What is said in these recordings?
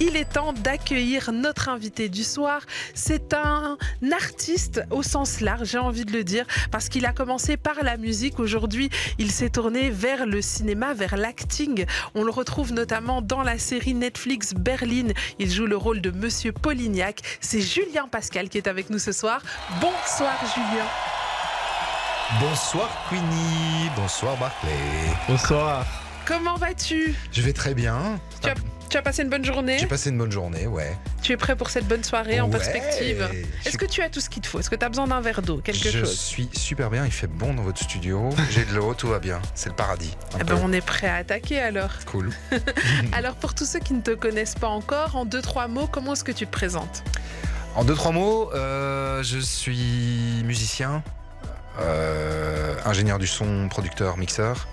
il est temps d'accueillir notre invité du soir. C'est un artiste au sens large, j'ai envie de le dire, parce qu'il a commencé par la musique. Aujourd'hui, il s'est tourné vers le cinéma, vers l'acting. On le retrouve notamment dans la série Netflix Berlin. Il joue le rôle de Monsieur Polignac. C'est Julien Pascal qui est avec nous ce soir. Bonsoir Julien. Bonsoir Queenie, bonsoir Barclay. Bonsoir. Comment vas-tu? Je vais très bien. tu as, tu as, passé une bonne journée J'ai passé une bonne journée, ouais. Tu es prêt pour cette bonne soirée en Ouais. perspective Est-ce Je- que tu as tout ce qu'il te faut Est-ce que tu as besoin d'un verre d'eau Quelque Je chose suis super bien, il fait bon dans votre studio. J'ai de l'eau, tout va bien. C'est le paradis. Eh ben, on est prêt à attaquer alors. Cool. Alors pour tous ceux qui ne te connaissent pas encore, en deux trois mots, comment est-ce que tu te présentes En deux, trois mots, euh, je suis musicien, euh, ingénieur du son, producteur, mixeur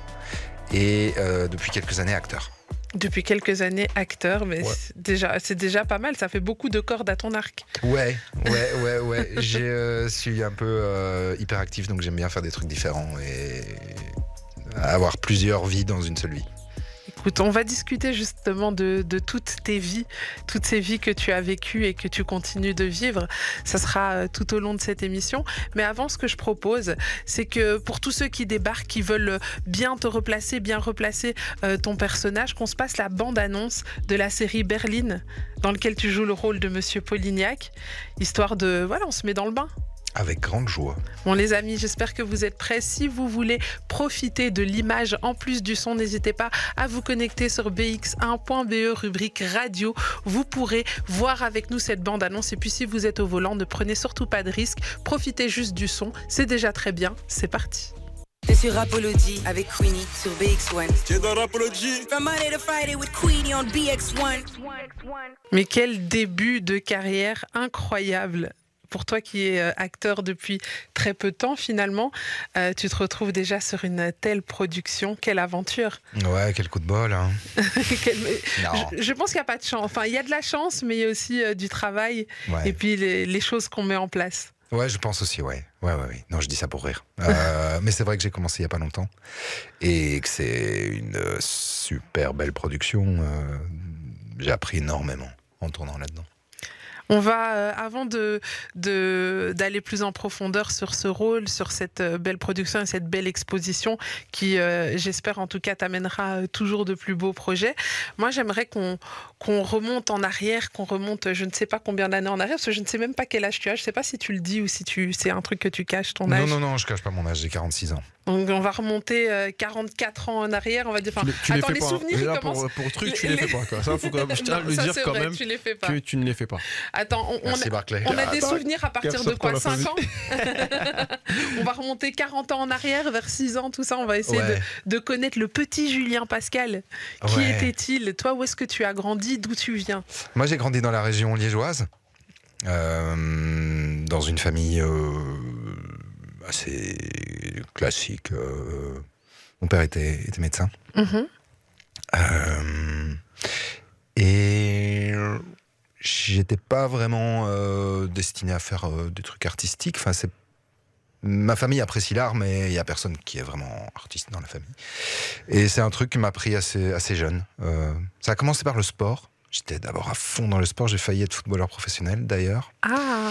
et euh, depuis quelques années acteur. Depuis quelques années acteur, mais Ouais. c'est déjà c'est déjà pas mal. Ça fait beaucoup de cordes à ton arc. Ouais, ouais, ouais, ouais. Je euh, suis un peu euh, hyperactif, donc j'aime bien faire des trucs différents et avoir plusieurs vies dans une seule vie. On va discuter justement de, toutes tes vies, toutes ces vies que tu as vécues et que tu continues de vivre. Ça sera euh, tout au long de cette émission. Mais avant, ce que je propose, c'est que pour tous ceux qui débarquent, qui veulent bien te replacer, bien replacer euh, ton personnage, qu'on se passe la bande-annonce de la série Berlin, dans lequel tu joues le rôle de Monsieur Polignac, histoire de... Voilà, on se met dans le bain. Avec grande joie. Bon les amis, j'espère que vous êtes prêts. Si vous voulez profiter de l'image en plus du son, n'hésitez pas à vous connecter sur bx1.be E, rubrique radio. Vous pourrez voir avec nous cette bande-annonce. Et puis si vous êtes au volant, ne prenez surtout pas de risque. Profitez juste du son. C'est déjà très bien. C'est parti. T'es sur Rapology avec Queenie sur BX1. T'es dans Rapology From Monday to Friday with Queenie on BX1. Mais quel début de carrière incroyable pour toi qui es euh, acteur depuis très peu de temps finalement, euh, tu te retrouves déjà sur une telle production. Quelle aventure Ouais, quel coup de bol. Hein. Je, je pense qu'il n'y a pas de chance. Enfin, il y a de la chance, mais il y a aussi euh, du travail Ouais. et puis les, les choses qu'on met en place. ouais, je pense aussi, ouais. Ouais, ouais, ouais. Non, je dis ça pour rire. Euh, mais c'est vrai que j'ai commencé il n'y a pas longtemps et que c'est une super belle production. j'ai appris énormément en tournant là-dedans. On va, euh, avant de d'aller plus en profondeur sur ce rôle, sur cette euh, belle production et cette belle exposition qui, euh, j'espère en tout cas, t'amènera toujours de plus beaux projets. Moi, j'aimerais qu'on qu'on remonte en arrière, qu'on remonte, je ne sais pas combien d'années en arrière, parce que je ne sais même pas quel âge tu as. Je ne sais pas si tu le dis ou si tu c'est un truc que tu caches ton Non, âge. non, non, je cache pas mon âge, j'ai 46 ans. Donc, on va remonter euh, 44 ans en arrière, on va dire. Enfin, Tu, les- tu les attends, fais les pas. souvenirs, là, commencent. pour, pour truc, tu les- les fais pas. Quoi. Ça, faut quand même, je tiens à le dire quand vrai, même tu les fais pas. que tu ne les fais pas. Attends, on, a, Barclay. on a des souvenirs à partir de quoi pour la 5 ans On va remonter 40 ans en arrière, vers 6 ans, tout ça. On va essayer Ouais. de, de connaître le petit Julien Pascal. Qui Ouais. était-il? Toi, où est-ce que tu as grandi? D'où tu viens? Moi, j'ai grandi dans la région liégeoise, euh, dans une famille euh, assez classique. euh, mon père était, était médecin. Mhm. Euh, et j'étais pas vraiment euh, destiné à faire des trucs artistiques. Enfin, c'est ma famille apprécie l'art, mais il y a personne qui est vraiment artiste dans la famille. Et c'est un truc qui m'a pris assez assez jeune. Euh, ça a commencé par le sport. J'étais d'abord à fond dans le sport. J'ai failli être footballeur professionnel d'ailleurs, Ah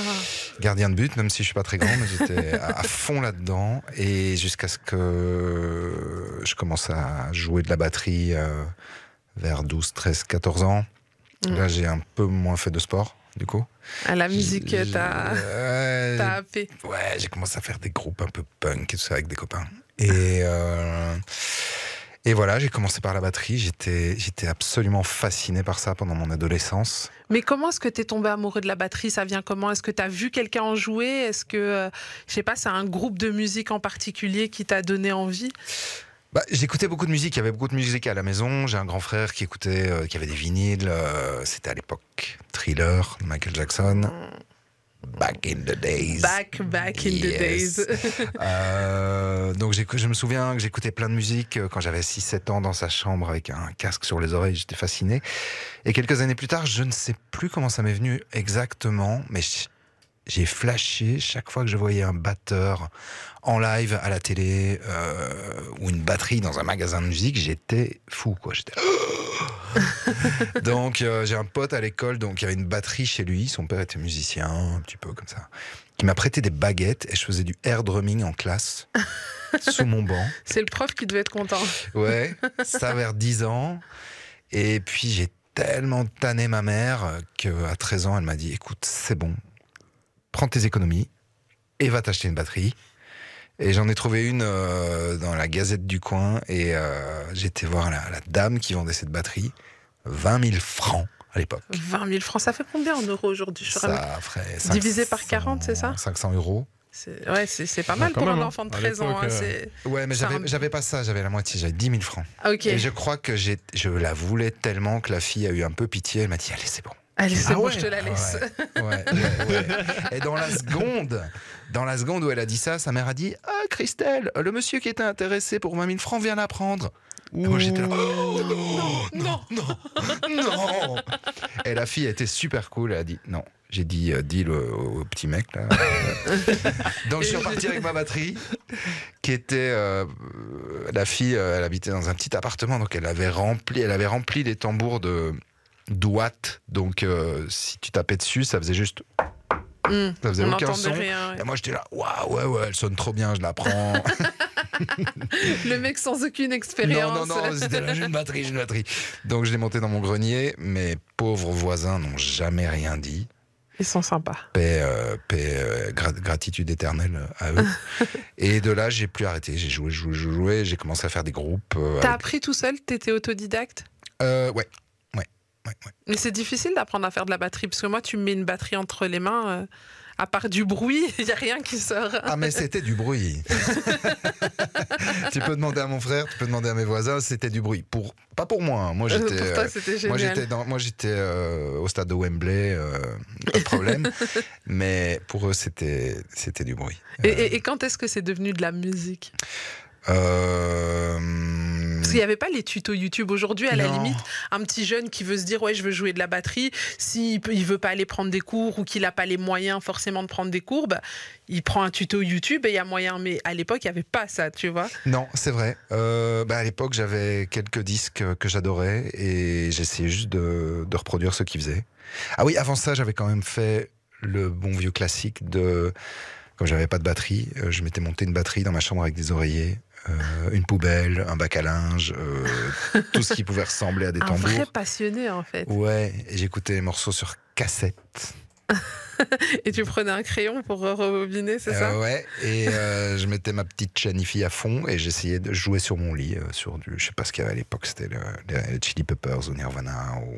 gardien de but, même si je suis pas très grand, mais j'étais à, fond là-dedans. Et jusqu'à ce que je commence à jouer de la batterie euh, vers 12, 13, 14 ans. Mm. Là, j'ai un peu moins fait de sport, du coup. à La musique, t'as happé. ouais, j'ai commencé à faire des groupes un peu punk et tout ça avec des copains. Et, euh, et voilà, j'ai commencé par la batterie. J'étais, j'étais absolument fasciné par ça pendant mon adolescence. Mais comment est-ce que tu es tombé amoureux de la batterie? Ça vient comment? Est-ce que tu as vu quelqu'un en jouer? Est-ce que, euh, je sais pas, c'est un groupe de musique en particulier qui t'a donné envie? Bah, j'écoutais beaucoup de musique. Il y avait beaucoup de musique à la maison. J'ai un grand frère qui écoutait, euh, qui avait des vinyles. euh, c'était à l'époque Thriller, de Michael Jackson. Back in the days. Back, back in Yes. the days. Euh, donc je me souviens que j'écoutais plein de musique euh, quand j'avais 6-7 ans dans sa chambre avec un casque sur les oreilles, j'étais fasciné. Et quelques années plus tard, je ne sais plus comment ça m'est venu exactement, mais j'ai flashé chaque fois que je voyais un batteur en live à la télé euh, ou une batterie dans un magasin de musique, j'étais fou quoi. J'étais donc euh, j'ai un pote à l'école, donc il y avait une batterie chez lui. Son père était musicien, un petit peu comme ça, qui m'a prêté des baguettes et je faisais du air drumming en classe sous mon banc. C'est le prof qui devait être content. Ouais, ça vers 10 ans. Et puis j'ai tellement tanné ma mère qu'à 13 ans, elle m'a dit écoute, c'est bon, prends tes économies et va t'acheter une batterie. Et j'en ai trouvé une euh, dans la gazette du coin et euh, j'étais voir la, la dame qui vendait cette batterie. 20 000 francs à l'époque. 20 000 francs, ça fait combien en euros aujourd'hui Ça ferait Divisé par 500 40, c'est ça 500 euros. C'est ouais, c'est c'est pas mal pour même, un hein. enfant de À 13 ans. hein, euh, c'est- Ouais, mais C'est j'avais un- pas ça, j'avais la moitié, j'avais 10 000 francs. Ok. Et je crois que j'ai- je la voulais tellement que la fille a eu un peu pitié. Elle m'a dit Allez, c'est bon. Allez, c'est Ah bon, ouais je te la laisse. Ouais, ouais, ouais, ouais. Et dans la seconde, dans la seconde où elle a dit ça, sa mère a dit Ah, Christelle, le monsieur qui était intéressé pour 20 000 francs vient la prendre. Et moi j'étais là Oh, non, non, non. Et la fille était super cool. Elle a dit Non. J'ai dit euh, deal au, au petit mec là. Donc je suis reparti avec ma batterie, qui était euh, la fille. euh, Elle habitait dans un petit appartement, donc elle avait rempli, elle avait rempli les tambours de d'ouate. Donc euh, si tu tapais dessus, ça faisait juste. Hmm, Ça faisait On aucun son. rien. ouais. Et moi j'étais là, waouh, ouais, ouais, elle sonne trop bien, je la prends. Le mec sans aucune non, expérience. non, non, c'était là, j'ai une batterie, j'ai une batterie. Donc je l'ai monté dans mon grenier. Mes pauvres voisins n'ont jamais rien dit. Ils sont sympas. Paix, euh, paix, euh, gra- gratitude éternelle à eux. Et de là, j'ai plus arrêté. J'ai joué, joué, joué. J'ai commencé à faire des groupes. euh, T'as avec- appris tout seul? T'étais autodidacte? Euh, ouais, ouais, ouais, ouais. Mais c'est difficile d'apprendre à faire de la batterie parce que moi, tu me mets une batterie entre les mains. euh, à part du bruit, il n'y a rien qui sort. Ah, mais c'était du bruit. tu peux demander à mon frère, tu peux demander à mes voisins, c'était du bruit. Pour, pas pour moi. hein. Moi, pour j'étais. toi, euh, c'était Moi j'étais dans, moi j'étais euh, au stade de Wembley, euh, pas de problème. mais pour eux c'était c'était du bruit. Et, et- et quand est-ce que c'est devenu de la musique? Euh, Parce qu'il n'y avait pas les tutos YouTube aujourd'hui, à la limite, un petit jeune qui veut se dire ouais je veux jouer de la batterie, s'il il veut pas aller prendre des cours ou qu'il n'a pas les moyens forcément de prendre des cours, bah, il prend un tuto YouTube et il y a moyen. Mais à l'époque il n'y avait pas ça, tu vois. Non, c'est vrai. Euh, bah, à l'époque, j'avais quelques disques que j'adorais et j'essayais juste de, de reproduire ce qu'ils faisaient. Ah oui, avant ça, j'avais quand même fait le bon vieux classique de. Comme j'avais pas de batterie, euh, je m'étais monté une batterie dans ma chambre avec des oreillers, euh, une poubelle, un bac à linge, euh, tout ce qui pouvait ressembler à des Un vrai tambours. passionné en fait. Ouais, j'écoutais les morceaux sur cassette. Et tu prenais un crayon pour rebobiner, c'est ça? Euh, Ouais, et euh, je mettais ma petite Chanifi à fond et j'essayais de jouer sur mon lit, euh, sur du, je sais pas ce qu'il y avait à l'époque, c'était le, les Chili Peppers ou Nirvana ou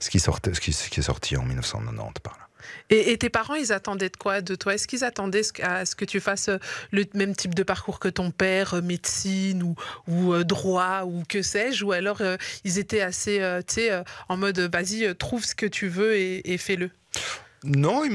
ce qui sortait, ce qui, ce qui est sorti en 1990 par là. Et, tes parents, ils attendaient de quoi de toi? Est-ce qu'ils attendaient à ce que tu fasses euh, le même type de parcours que ton père, euh, médecine ou, euh, droit ou que sais-je? Ou alors ils étaient assez, tu sais, en mode vas-y, trouve ce que tu veux et, fais-le Non, ils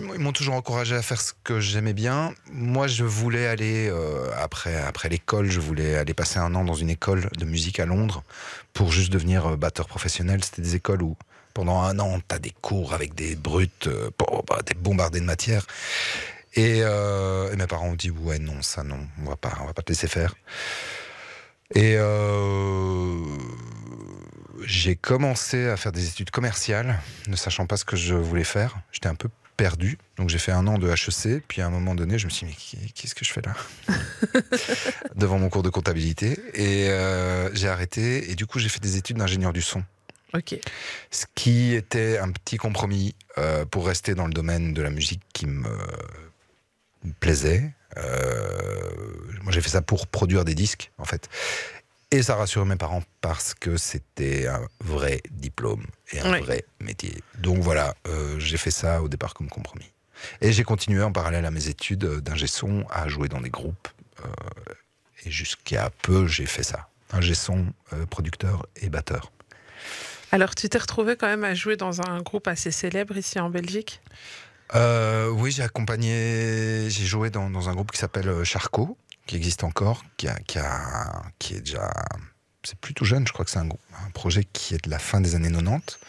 m'ont, toujours encouragé à faire ce que j'aimais bien. Moi, je voulais aller, après, après l'école, je voulais aller passer un an dans une école de musique à Londres pour juste devenir batteur professionnel. C'était des écoles où, pendant un an, tu as des cours avec des brutes, euh, bon, bah, t'es bombardé de matière. Et, euh, et mes parents ont dit, ouais, non, ça, non, on va pas, on va pas te laisser faire. Et euh, j'ai commencé à faire des études commerciales, ne sachant pas ce que je voulais faire. J'étais un peu perdu. Donc j'ai fait un an de HEC, puis à un moment donné, je me suis dit, mais qu'est-ce que je fais là? Devant mon cours de comptabilité. Et euh, j'ai arrêté, et du coup, j'ai fait des études d'ingénieur du son. Ce qui était un petit compromis euh, pour rester dans le domaine de la musique qui me, me plaisait. Euh, moi, j'ai fait ça pour produire des disques, en fait. Et ça rassurait mes parents parce que c'était un vrai diplôme et un Oui. vrai métier. Donc voilà, euh, j'ai fait ça au départ comme compromis. Et j'ai continué en parallèle à mes études d'ingé son à jouer dans des groupes. et jusqu'à peu, j'ai fait ça. Ingé son, producteur et batteur. Alors tu t'es retrouvé quand même à jouer dans un groupe assez célèbre ici en Belgique? Euh, oui, j'ai accompagné, j'ai joué dans, un groupe qui s'appelle euh, Charcot, qui existe encore, qui, a, qui, est déjà. C'est plutôt jeune, je crois que c'est un, projet qui est de la fin des années 90.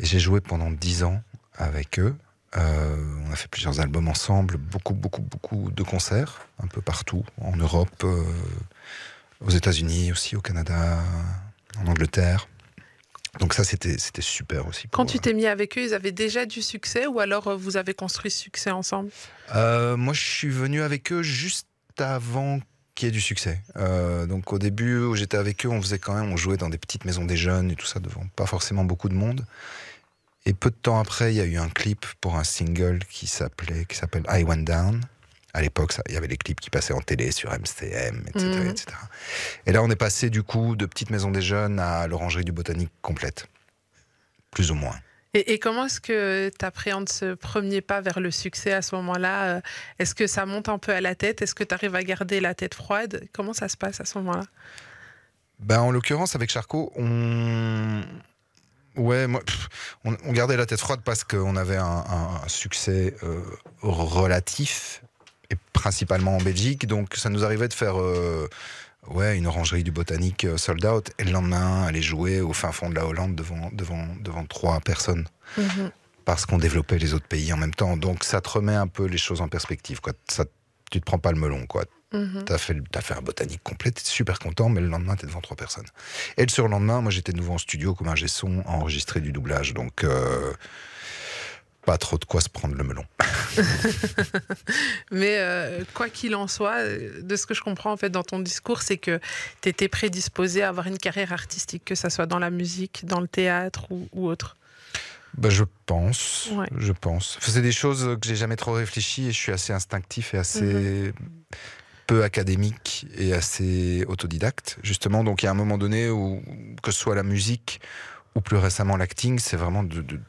Et j'ai joué pendant 10 ans avec eux. Euh, on a fait plusieurs albums ensemble, beaucoup, beaucoup, beaucoup de concerts, un peu partout, en Europe, aux États-Unis aussi, au Canada, en Angleterre. Donc ça, c'était super aussi. Quand tu t'es mis avec eux, ils avaient déjà du succès ou alors euh, vous avez construit ce succès ensemble? Euh, moi, je suis venu avec eux juste avant qu'il y ait du succès. Euh, donc au début où j'étais avec eux, on faisait quand même, on jouait dans des petites maisons des jeunes et tout ça devant pas forcément beaucoup de monde. Et peu de temps après, il y a eu un clip pour un single qui s'appelait, qui s'appelle I Went Down. À l'époque, il y avait les clips qui passaient en télé sur MCM, etc., Mhm. etc. Et là, on est passé du coup de petite maison des jeunes à l'orangerie du botanique complète, plus ou moins. Et, et comment est-ce que tu appréhendes ce premier pas vers le succès à ce moment-là? Euh, Est-ce que ça monte un peu à la tête? Est-ce que tu arrives à garder la tête froide? Comment ça se passe à ce moment-là? Ben, en l'occurrence, avec Charcot, on. Ouais, moi, pff, on, on gardait la tête froide parce qu'on avait un, un- un succès euh, relatif, et principalement en Belgique. Donc, ça nous arrivait de faire euh, ouais, une orangerie du botanique euh, sold out, et le lendemain, aller jouer au fin fond de la Hollande devant, devant, devant trois personnes. Mhm. Parce qu'on développait les autres pays en même temps. Donc, ça te remet un peu les choses en perspective. Quoi. Ça, tu te prends pas le melon, quoi. Mhm. T'as fait, t'as fait un botanique complet, t'es super content, mais le lendemain, t'es devant trois personnes. Et le surlendemain, moi, j'étais de nouveau en studio comme un son à enregistrer du doublage. Donc, euh, pas trop de quoi se prendre le melon. Mais euh, quoi qu'il en soit, euh, de ce que je comprends en fait dans ton discours, c'est que tu étais prédisposé à avoir une carrière artistique, que ça soit dans la musique, dans le théâtre ou, ou autre. Bah, je pense. Ouais. Je pense. C'est des choses que j'ai jamais trop réfléchi et je suis assez instinctif et assez peu académique et assez autodidacte, justement. Donc, il y a un moment donné où, que ce soit la musique ou plus récemment l'acting, c'est vraiment de, de-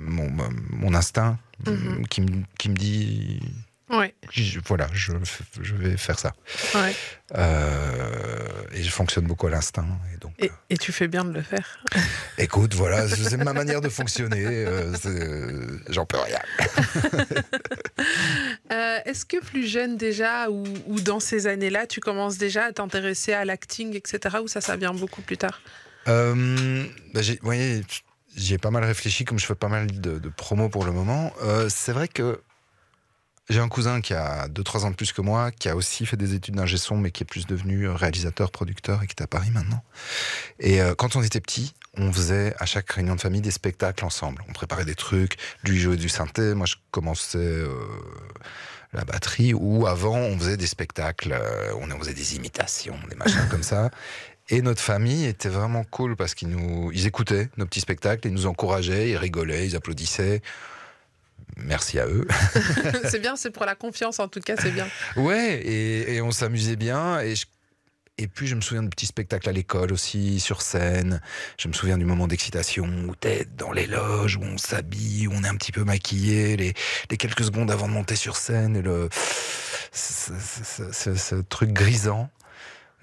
mon, mon instinct Mhm. qui, me, qui me dit Ouais, je- voilà, je, je vais faire ça. ouais. Euh, et je fonctionne beaucoup à l'instinct. Et donc, Et, et tu fais bien de le faire. euh, écoute, voilà, c'est ma manière de fonctionner. euh, c'est- euh, J'en peux rien. Euh, Est-ce que plus jeune déjà ou, ou dans ces années-là, tu commences déjà à t'intéresser à l'acting, etc. Ou ça, ça vient beaucoup plus tard? Euh, bah, j'ai- voyez, j'y ai pas mal réfléchi, comme je fais pas mal de, de promos pour le moment. Euh, c'est vrai que j'ai un cousin qui a 2-3 ans de plus que moi, qui a aussi fait des études d'ingé son, mais qui est plus devenu réalisateur, producteur et qui est à Paris maintenant. Et euh, quand on était petit, on faisait à chaque réunion de famille des spectacles ensemble. On préparait des trucs, lui jouait du synthé, moi je commençais euh, la batterie, ou avant on faisait des spectacles, on faisait des imitations, des machins comme ça. Et notre famille était vraiment cool parce qu'ils nous, ils écoutaient nos petits spectacles, ils nous encourageaient, ils rigolaient, ils applaudissaient. Merci à eux. C'est bien, c'est pour la confiance en tout cas, c'est bien. Ouais, et, et on s'amusait bien. Et, je- et puis, je me souviens de petits spectacles à l'école aussi, sur scène. Je me souviens du moment d'excitation où t'es dans les loges, où on s'habille, où on est un petit peu maquillé, les, les quelques secondes avant de monter sur scène, et le, ce, ce- ce- ce- ce truc grisant.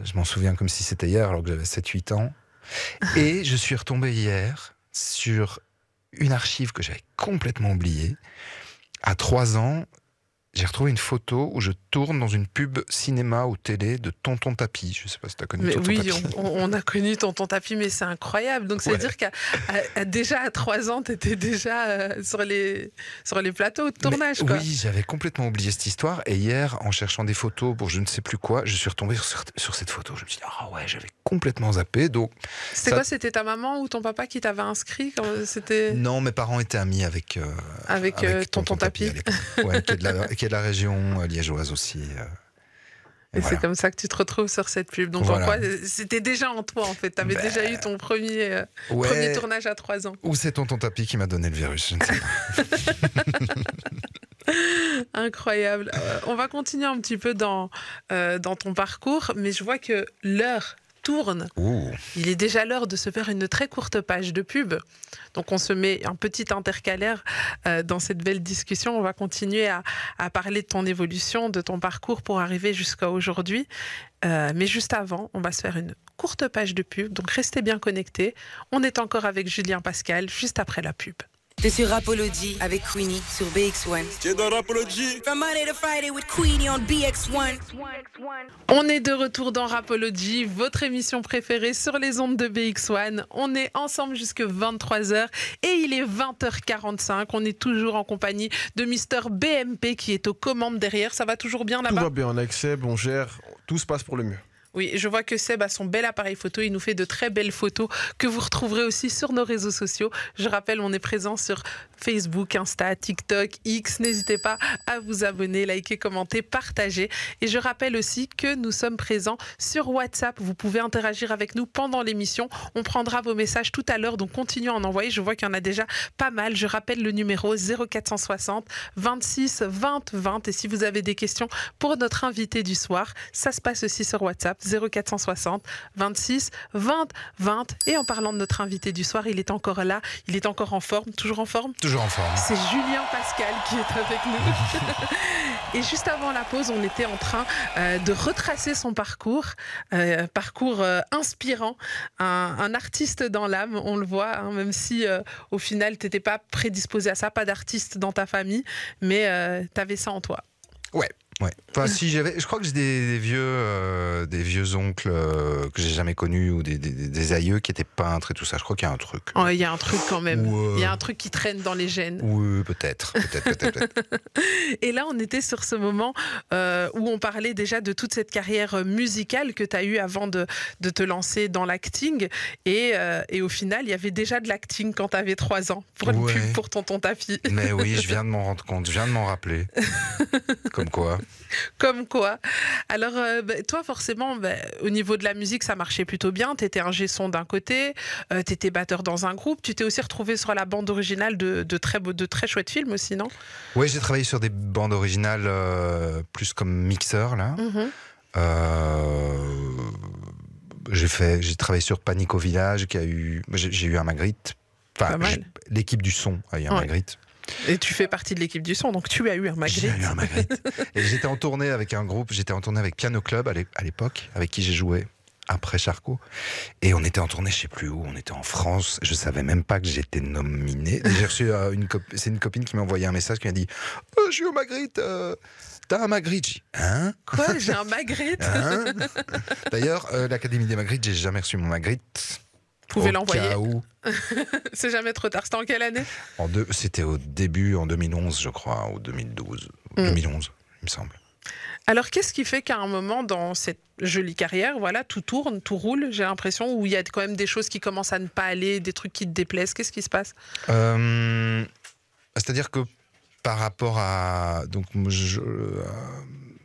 Je m'en souviens comme si c'était hier, alors que j'avais 7-8 ans. Et je suis retombé hier sur une archive que j'avais complètement oubliée. À 3 ans, j'ai retrouvé une photo où je tourne dans une pub cinéma ou télé de Tonton Tapis. Je sais pas si tu as connu Mais Tonton oui, Tapis. on, on- on a connu Tonton Tapis, mais c'est incroyable. Donc, ça veut Ouais. dire qu'à à- à- déjà à 3 ans, tu étais déjà euh, sur, les, sur les plateaux de tournage. Quoi. Oui, j'avais complètement oublié cette histoire. Et hier, en cherchant des photos pour je ne sais plus quoi, je suis retombé sur, sur cette photo. Je me suis dit, ah ouais, j'avais complètement zappé. Donc, C'était ça- quoi? C'était ta maman ou ton papa qui t'avait inscrit quand C'était? Non, mes parents étaient amis avec, euh, avec, euh, Tonton à Tapis. l'époque. Ouais, qui, est de la, qui est de la région euh, liégeoise aussi. euh. Et voilà. c'est comme ça que tu te retrouves sur cette pub. Donc, Voilà. en quoi, c'était déjà en toi, en fait. Tu avais Ben, déjà eu ton premier, euh, Ouais. premier tournage à 3 ans. Ou c'est Tonton Tapis qui m'a donné le virus, je ne sais pas. Incroyable. Euh, on va continuer un petit peu dans, euh, dans ton parcours, mais je vois que l'heure tourne. Ouh. Il est déjà l'heure de se faire une très courte page de pub. Donc on se met un petit intercalaire euh, dans cette belle discussion. On va continuer à, à parler de ton évolution, de ton parcours pour arriver jusqu'à aujourd'hui. Euh, mais juste avant, on va se faire une courte page de pub. Donc restez bien connectés. On est encore avec Julien Pascal juste après la pub. T'es sur Rapology avec Queenie sur BX1. T'es dans Rapology From Monday to Friday with Queenie on BX1. On est de retour dans Rapology, votre émission préférée sur les ondes de BX1. On est ensemble jusque 23h et il est 20h45. On est toujours en compagnie de Mister BMP qui est aux commandes derrière. Ça va toujours bien Tout là-bas va bien, on accepte, on gère, tout se passe pour le mieux. Oui, je vois que Seb a son bel appareil photo. Il nous fait de très belles photos que vous retrouverez aussi sur nos réseaux sociaux. Je rappelle, on est présent sur Facebook, Insta, TikTok, X. N'hésitez pas à vous abonner, liker, commenter, partager. Et je rappelle aussi que nous sommes présents sur WhatsApp. Vous pouvez interagir avec nous pendant l'émission. On prendra vos messages tout à l'heure, donc continuez à en envoyer. Je vois qu'il y en a déjà pas mal. Je rappelle le numéro 0460 26 20 20. Et si vous avez des questions pour notre invité du soir, ça se passe aussi sur WhatsApp 0460 26 20 20. Et en parlant de notre invité du soir, il est encore là, il est encore en forme, toujours en forme? Toujours en forme. C'est Julien Pascal qui est avec nous. Et juste avant la pause, on était en train euh, de retracer son parcours, euh, parcours euh, inspirant, un, un artiste dans l'âme, on le voit, hein, même si euh, au final, tu n'étais pas prédisposé à ça, pas d'artiste dans ta famille, mais tu avais ça en toi. Ouais. Ouais. Enfin, si j'avais, je crois que j'ai des, des vieux, euh, des vieux oncles euh, que j'ai jamais connus ou des, des- des aïeux qui étaient peintres et tout ça. Je crois qu'il y a un truc. Oh, Il y a un truc quand même, Ou, euh, il y a un truc qui traîne dans les gènes. Oui, peut-être, peut-être, peut-être. Et là, on était sur ce moment où on parlait déjà de toute cette carrière musicale que tu as eue avant de, de te lancer dans l'acting. Et, et au final, il y avait déjà de l'acting quand tu avais 3 ans pour une Ouais. pub pour Tonton Tapis. Mais oui, je viens de m'en rendre compte, je viens de m'en rappeler. Comme quoi. Comme quoi. Alors, euh, bah, toi, forcément, bah, au niveau de la musique, ça marchait plutôt bien. Tu étais un son d'un côté, tu étais batteur dans un groupe. Tu t'es aussi retrouvé sur la bande originale de, de très, beaux- de très chouettes films aussi, non? Oui, j'ai travaillé sur des bandes originales euh, plus comme mixeur là. Mhm. Euh, j'ai fait, j'ai travaillé sur Panique au village, qui a eu, j'ai eu un Magritte. Enfin, l'équipe du son a eu un Ouais. Magritte. Et tu fais partie de l'équipe du son, donc tu as eu un J'ai Magritte. eu un Magritte. Et j'étais en tournée avec un groupe, j'étais en tournée avec Piano Club à l'é- à l'époque, avec qui j'ai joué après Charcot. Et on était en tournée, je sais plus où, on était en France. Je savais même pas que j'étais nominé. J'ai reçu euh, une c'est une copine qui m'a envoyé un message qui m'a dit oh, Je suis au Magritte, euh, t'as un Magritte J'ai Hein? Quoi J'ai un Magritte Hein? D'ailleurs, euh, l'Académie des Magritte, j'ai jamais reçu mon Magritte. Vous pouvez l'envoyer. C'est jamais trop tard. C'était en quelle année? En deux, c'était au début, en 2011, je crois, ou 2012. Mm. 2011, il me semble. Alors, qu'est-ce qui fait qu'à un moment, dans cette jolie carrière, voilà, tout tourne, tout roule, j'ai l'impression, où il y a quand même des choses qui commencent à ne pas aller, des trucs qui te déplaisent? Qu'est-ce qui se passe? Euh, C'est-à-dire que par rapport à. Donc, je, euh,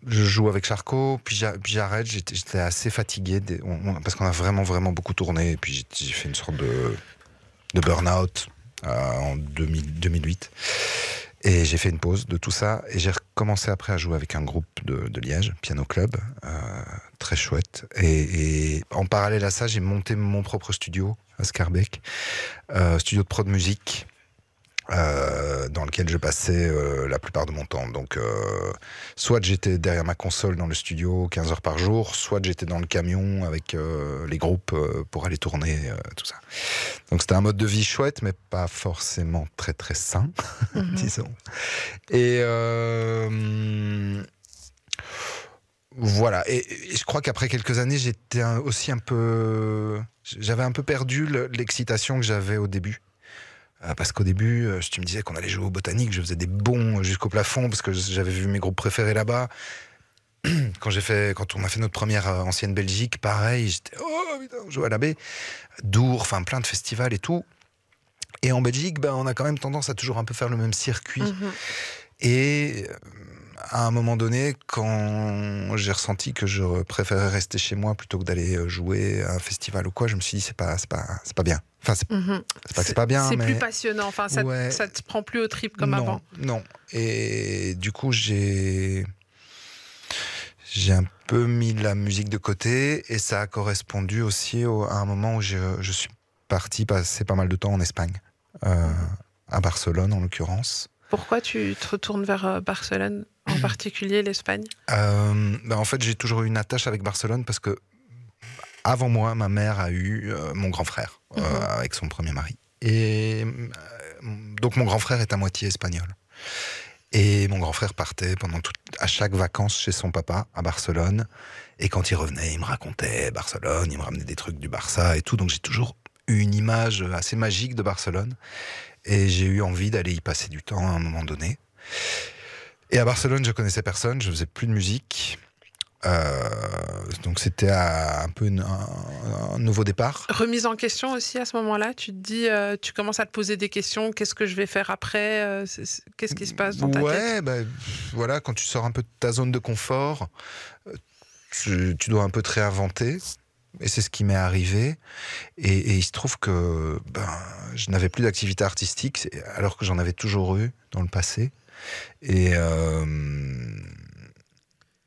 je joue avec Charcot, puis j'a- puis j'arrête. J'étais assez fatigué parce qu'on a vraiment, vraiment beaucoup tourné. Et puis j'ai- fait une sorte de, burn-out euh, en 2000 2008. Et j'ai fait une pause de tout ça. Et j'ai recommencé après à jouer avec un groupe de, Liège, Piano Club, euh, très chouette. Et, et en parallèle à ça, j'ai monté mon propre studio à Scarbeck, euh, studio de prod musique. Euh, dans lequel je passais euh, la plupart de mon temps. Donc, euh, soit j'étais derrière ma console dans le studio 15 heures par jour, soit j'étais dans le camion avec les groupes pour aller tourner, tout ça. Donc, c'était un mode de vie chouette, mais pas forcément très très sain, disons. Et voilà. Et, et je crois qu'après quelques années, j'étais un- aussi un peu, j'avais un peu perdu le- l'excitation que j'avais au début. Euh, Parce qu'au début, euh, tu me disais qu'on allait jouer au botanique, je faisais des bons jusqu'au plafond parce que j'avais vu mes groupes préférés là-bas. Quand j'ai fait, quand on a fait notre première euh, ancienne Belgique, pareil, j'étais oh putain, on joue à la baie, Dour, enfin plein de festivals et tout. Et en Belgique, ben, on a quand même tendance à toujours un peu faire le même circuit. Mhm. Et euh, à un moment donné, quand j'ai ressenti que je préférais rester chez moi plutôt que d'aller euh, jouer à un festival ou quoi, je me suis dit c'est pas, pas, c'est pas bien. Enfin, c'est Mhm. c'est pas que c'est pas bien, C'est mais plus passionnant. Enfin, ça, Ouais. ça te prend plus au trip comme non, avant. Non. Et du coup, j'ai j'ai un peu mis la musique de côté et ça a correspondu aussi au- à un moment où je, je suis parti passer pas mal de temps en Espagne, euh, à Barcelone en l'occurrence. Pourquoi tu te retournes vers euh, Barcelone, en particulier l'Espagne? Euh, ben, en fait, j'ai toujours eu une attache avec Barcelone parce que avant moi, ma mère a eu euh, mon grand frère euh, Mhm. avec son premier mari. Et euh, donc Donc mon grand frère est à moitié espagnol. Et mon grand frère partait pendant tout, à chaque vacances chez son papa à Barcelone. Et quand il revenait, il me racontait Barcelone, il me ramenait des trucs du Barça et tout. Donc j'ai toujours eu une image assez magique de Barcelone. Et j'ai eu envie d'aller y passer du temps à un moment donné. Et à Barcelone, je connaissais personne, je faisais plus de musique. Euh, donc c'était un peu une, un, un, nouveau départ. Remise en question aussi à ce moment-là. Tu te dis, euh, tu commences à te poser des questions. Qu'est-ce que je vais faire après euh, Qu'est-ce qui se passe dans ta ouais, tête? Ouais, bah, voilà, quand tu sors un peu de ta zone de confort, tu, tu dois un peu te réinventer. Et c'est ce qui m'est arrivé. Et, et, il se trouve que ben, je n'avais plus d'activité artistique, alors que j'en avais toujours eu dans le passé. Et euh,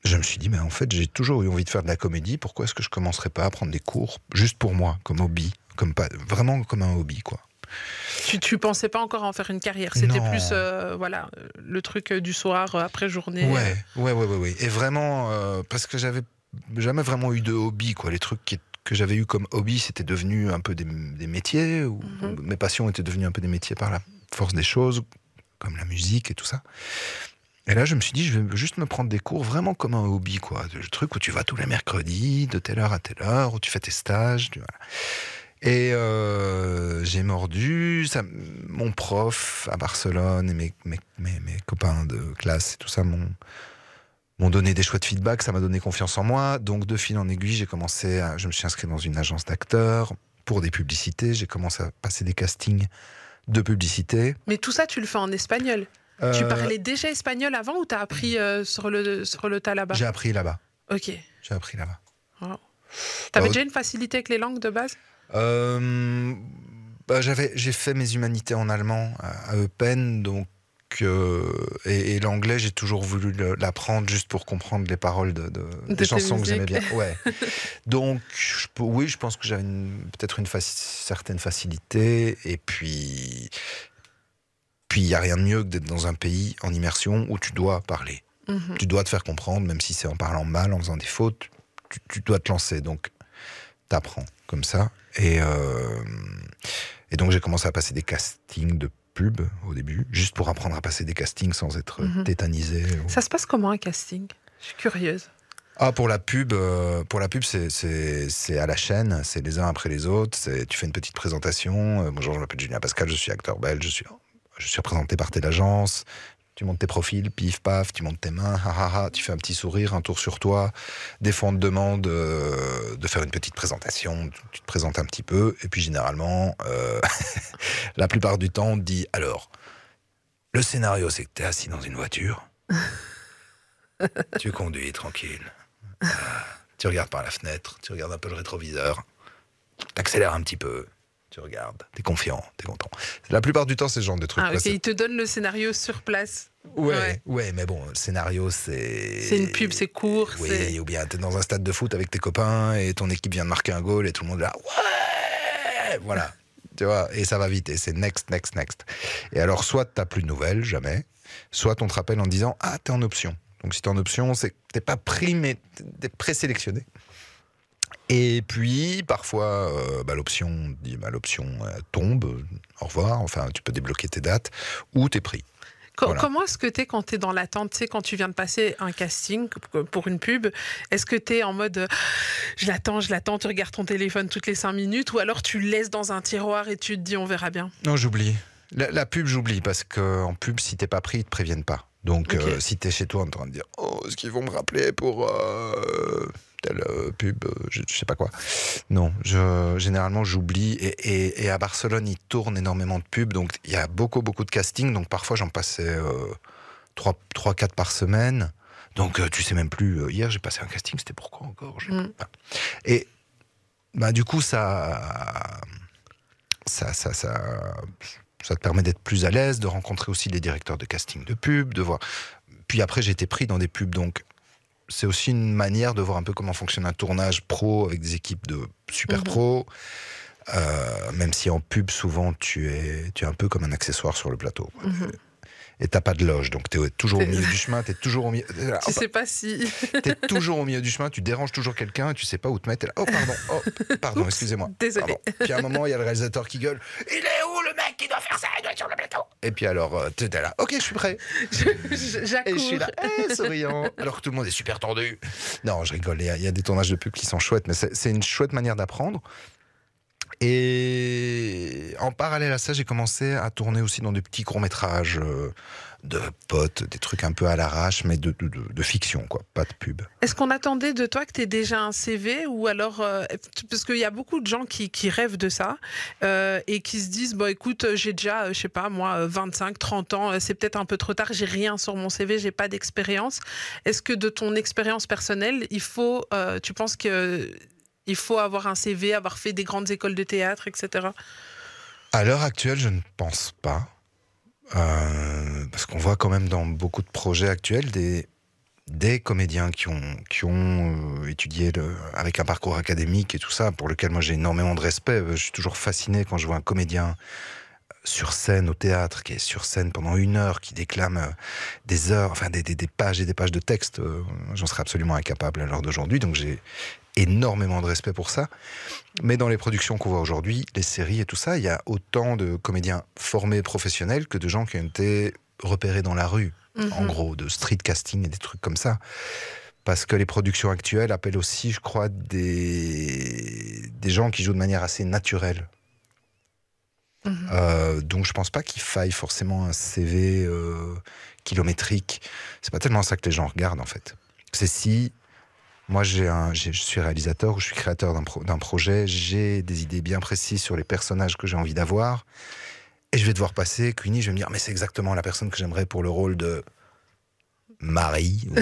je me suis dit, mais en fait, j'ai toujours eu envie de faire de la comédie. Pourquoi est-ce que je commencerais pas à prendre des cours juste pour moi, comme hobby, comme pas vraiment comme un hobby, quoi. Tu, tu pensais pas encore en faire une carrière C'était plus euh, voilà le truc du soir après journée. Ouais, ouais, ouais, ouais, ouais. Et vraiment euh, parce que j'avais jamais vraiment eu de hobby, quoi. Les trucs qui, que j'avais eu comme hobby, c'était devenu un peu des, des métiers. Ou, mm -hmm. Mes passions étaient devenues un peu des métiers par la force des choses, comme la musique et tout ça. Et là, je me suis dit, je vais juste me prendre des cours vraiment comme un hobby, quoi. Le truc où tu vas tous les mercredis, de telle heure à telle heure, où tu fais tes stages. Et euh, j'ai mordu. Ça, mon prof à Barcelone et mes, mes, mes, mes copains de classe et tout ça m'ont m'ont donné des chouettes feedback, ça m'a donné confiance en moi. Donc, de fil en aiguille, j'ai commencé à, je me suis inscrit dans une agence d'acteurs pour des publicités. J'ai commencé à passer des castings de publicité. Mais tout ça, tu le fais en espagnol? Euh... Tu parlais déjà espagnol avant ou t'as appris euh, sur, le, sur le tas là-bas? J'ai appris là-bas. Ok. J'ai appris là-bas. Wow. T'avais euh, déjà une facilité avec les langues de base? Euh, bah, j'avais, J'ai fait mes humanités en allemand à, Eupen, donc euh, et, et l'anglais, j'ai toujours voulu l'apprendre juste pour comprendre les paroles de, de, de des chansons musiques. que j'aimais bien. Ouais. Donc, je, oui, je pense que j'avais peut-être une faci certaine facilité. Et puis, puis il n'y a rien de mieux que d'être dans un pays en immersion où tu dois parler. -hmm. Tu dois te faire comprendre, même si c'est en parlant mal, en faisant des fautes, tu, tu dois te lancer. Donc, t'apprends comme ça. Et, euh, et donc, j'ai commencé à passer des castings de pub au début, juste pour apprendre à passer des castings sans être mm -hmm. tétanisé. Ou... Ça se passe comment un casting? Je suis curieuse. Ah, pour la pub, euh, pour la pub, c'est à la chaîne, c'est les uns après les autres. Tu fais une petite présentation. Euh, bonjour, je m'appelle Julien Pascal, je suis acteur belge, je suis, je suis représenté par telle agence. Tu montes tes profils, pif, paf, tu montes tes mains, ha, ha, ha, tu fais un petit sourire, un tour sur toi. Des fois, on te demande euh, de faire une petite présentation, tu te présentes un petit peu, et puis généralement, euh, la plupart du temps, on te dit alors, le scénario, c'est que tu es assis dans une voiture, tu conduis tranquille, euh, tu regardes par la fenêtre, tu regardes un peu le rétroviseur, tu accélères un petit peu, tu regardes, t'es confiant, t'es content. La plupart du temps, c'est ce genre de trucs. Ah, ok, il te donne le scénario sur place. Ouais, ouais, ouais, mais bon, le scénario, c'est. C'est une pub, c'est court. Oui, ou bien t'es dans un stade de foot avec tes copains et ton équipe vient de marquer un goal et tout le monde est là, ouais Voilà, tu vois, et ça va vite, et c'est next, next, next. Et alors, soit t'as plus de nouvelles, jamais, soit on te rappelle en disant, ah, t'es en option. Donc, si t'es en option, c'est t'es pas pris, mais t'es présélectionné. Et puis, parfois, euh, bah, l'option bah, euh, tombe, au revoir, enfin, tu peux débloquer tes dates, ou t'es voilà. Comment est-ce que tu es quand tu es dans l'attente, tu sais, quand tu viens de passer un casting pour une pub Est-ce que tu es en mode je l'attends, je l'attends, tu regardes ton téléphone toutes les cinq minutes, ou alors tu laisses dans un tiroir et tu te dis on verra bien? Non, j'oublie. La, la, pub, j'oublie, parce qu'en pub, si t'es pas pris, ils te préviennent pas. Donc, okay. euh, si t'es chez toi en train de dire Oh, est-ce qu'ils vont me rappeler pour. Euh telle euh, pub, je, je, sais pas quoi. Non, je, généralement j'oublie. Et, et, et, à Barcelone, ils tournent énormément de pubs, donc il y a beaucoup, beaucoup de casting. Donc parfois j'en passais euh, 3, 3, 4 par semaine. Donc euh, tu sais même plus. euh, hier j'ai passé un casting, c'était pourquoi encore? Mm. Et bah, du coup, ça. Ça, ça, ça, ça te permet d'être plus à l'aise, de rencontrer aussi les directeurs de casting de pub, de voir. Puis après, j'ai été pris dans des pubs, donc c'est aussi une manière de voir un peu comment fonctionne un tournage pro avec des équipes de super pro. Mmh. Euh, même si en pub, souvent, tu es, tu es un peu comme un accessoire sur le plateau. Mmh. Et t'as pas de loge. Donc tu es toujours au milieu du chemin, tu es toujours au milieu. Tu sais pas si. tu es toujours au milieu du chemin, tu déranges toujours quelqu'un et tu sais pas où te mettre. Là, oh, pardon, oh, pardon, excusez-moi. Désolé. Puis à un moment, il y a le réalisateur qui gueule Il est où le mec qui doit faire ça Il doit être sur le plateau? Et puis alors, euh, tu es là Ok, je suis prêt. Et je suis là, eh, souriant. Alors que tout le monde est super tendu. Non, je rigole. Il y, a, il y a des tournages de pub qui sont chouettes, mais c'est une chouette manière d'apprendre. Et en parallèle à ça, j'ai commencé à tourner aussi dans des petits courts-métrages euh, de potes, des trucs un peu à l'arrache, mais de, fiction, quoi, pas de pub. Est-ce qu'on attendait de toi que tu aies déjà un CV ou alors euh, parce qu'il y a beaucoup de gens qui, rêvent de ça euh, et qui se disent bon écoute j'ai déjà je sais pas moi euh, 25 30 ans c'est peut-être un peu trop tard j'ai rien sur mon CV j'ai pas d'expérience est-ce que de ton expérience personnelle il faut tu penses que il faut avoir un CV avoir fait des grandes écoles de théâtre etc À l'heure actuelle, je ne pense pas. Euh, parce qu'on voit quand même dans beaucoup de projets actuels des, des comédiens qui ont, qui ont euh, étudié avec un parcours académique et tout ça, pour lequel moi j'ai énormément de respect. Euh, Je suis toujours fasciné quand je vois un comédien sur scène au théâtre, qui est sur scène pendant une heure, qui déclame des heures, enfin des, des- pages et des pages de texte. J'en serais absolument incapable à l'heure d'aujourd'hui, donc j'ai énormément de respect pour ça. Mais dans les productions qu'on voit aujourd'hui, les séries et tout ça, il y a autant de comédiens formés professionnels que de gens qui ont été repérés dans la rue, en Mhm. gros, de street casting et des trucs comme ça. Parce que les productions actuelles appellent aussi, je crois, des, des gens qui jouent de manière assez naturelle. Mhm. Euh, donc je pense pas qu'il faille forcément un CV euh, kilométrique. C'est pas tellement ça que les gens regardent en fait. C'est si moi j'ai je suis réalisateur ou je suis créateur d'un, pro- d'un projet, j'ai des idées bien précises sur les personnages que j'ai envie d'avoir, et je vais devoir passer. Queenie, je vais me dire mais c'est exactement la personne que j'aimerais pour le rôle de Marie.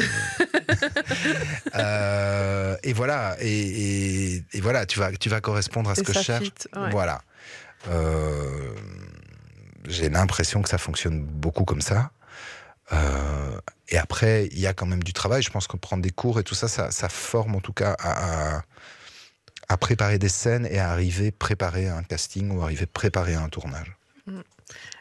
Euh, et voilà, et, et- et voilà, tu vas, tu vas correspondre à ce Et que je cherche. ouais. Voilà. Euh, j'ai l'impression que ça fonctionne beaucoup comme ça. Euh, et après, il y a quand même du travail. Je pense que prendre des cours et tout ça, ça, ça forme en tout cas à, à- à préparer des scènes et à arriver préparer un casting ou arriver préparer un tournage.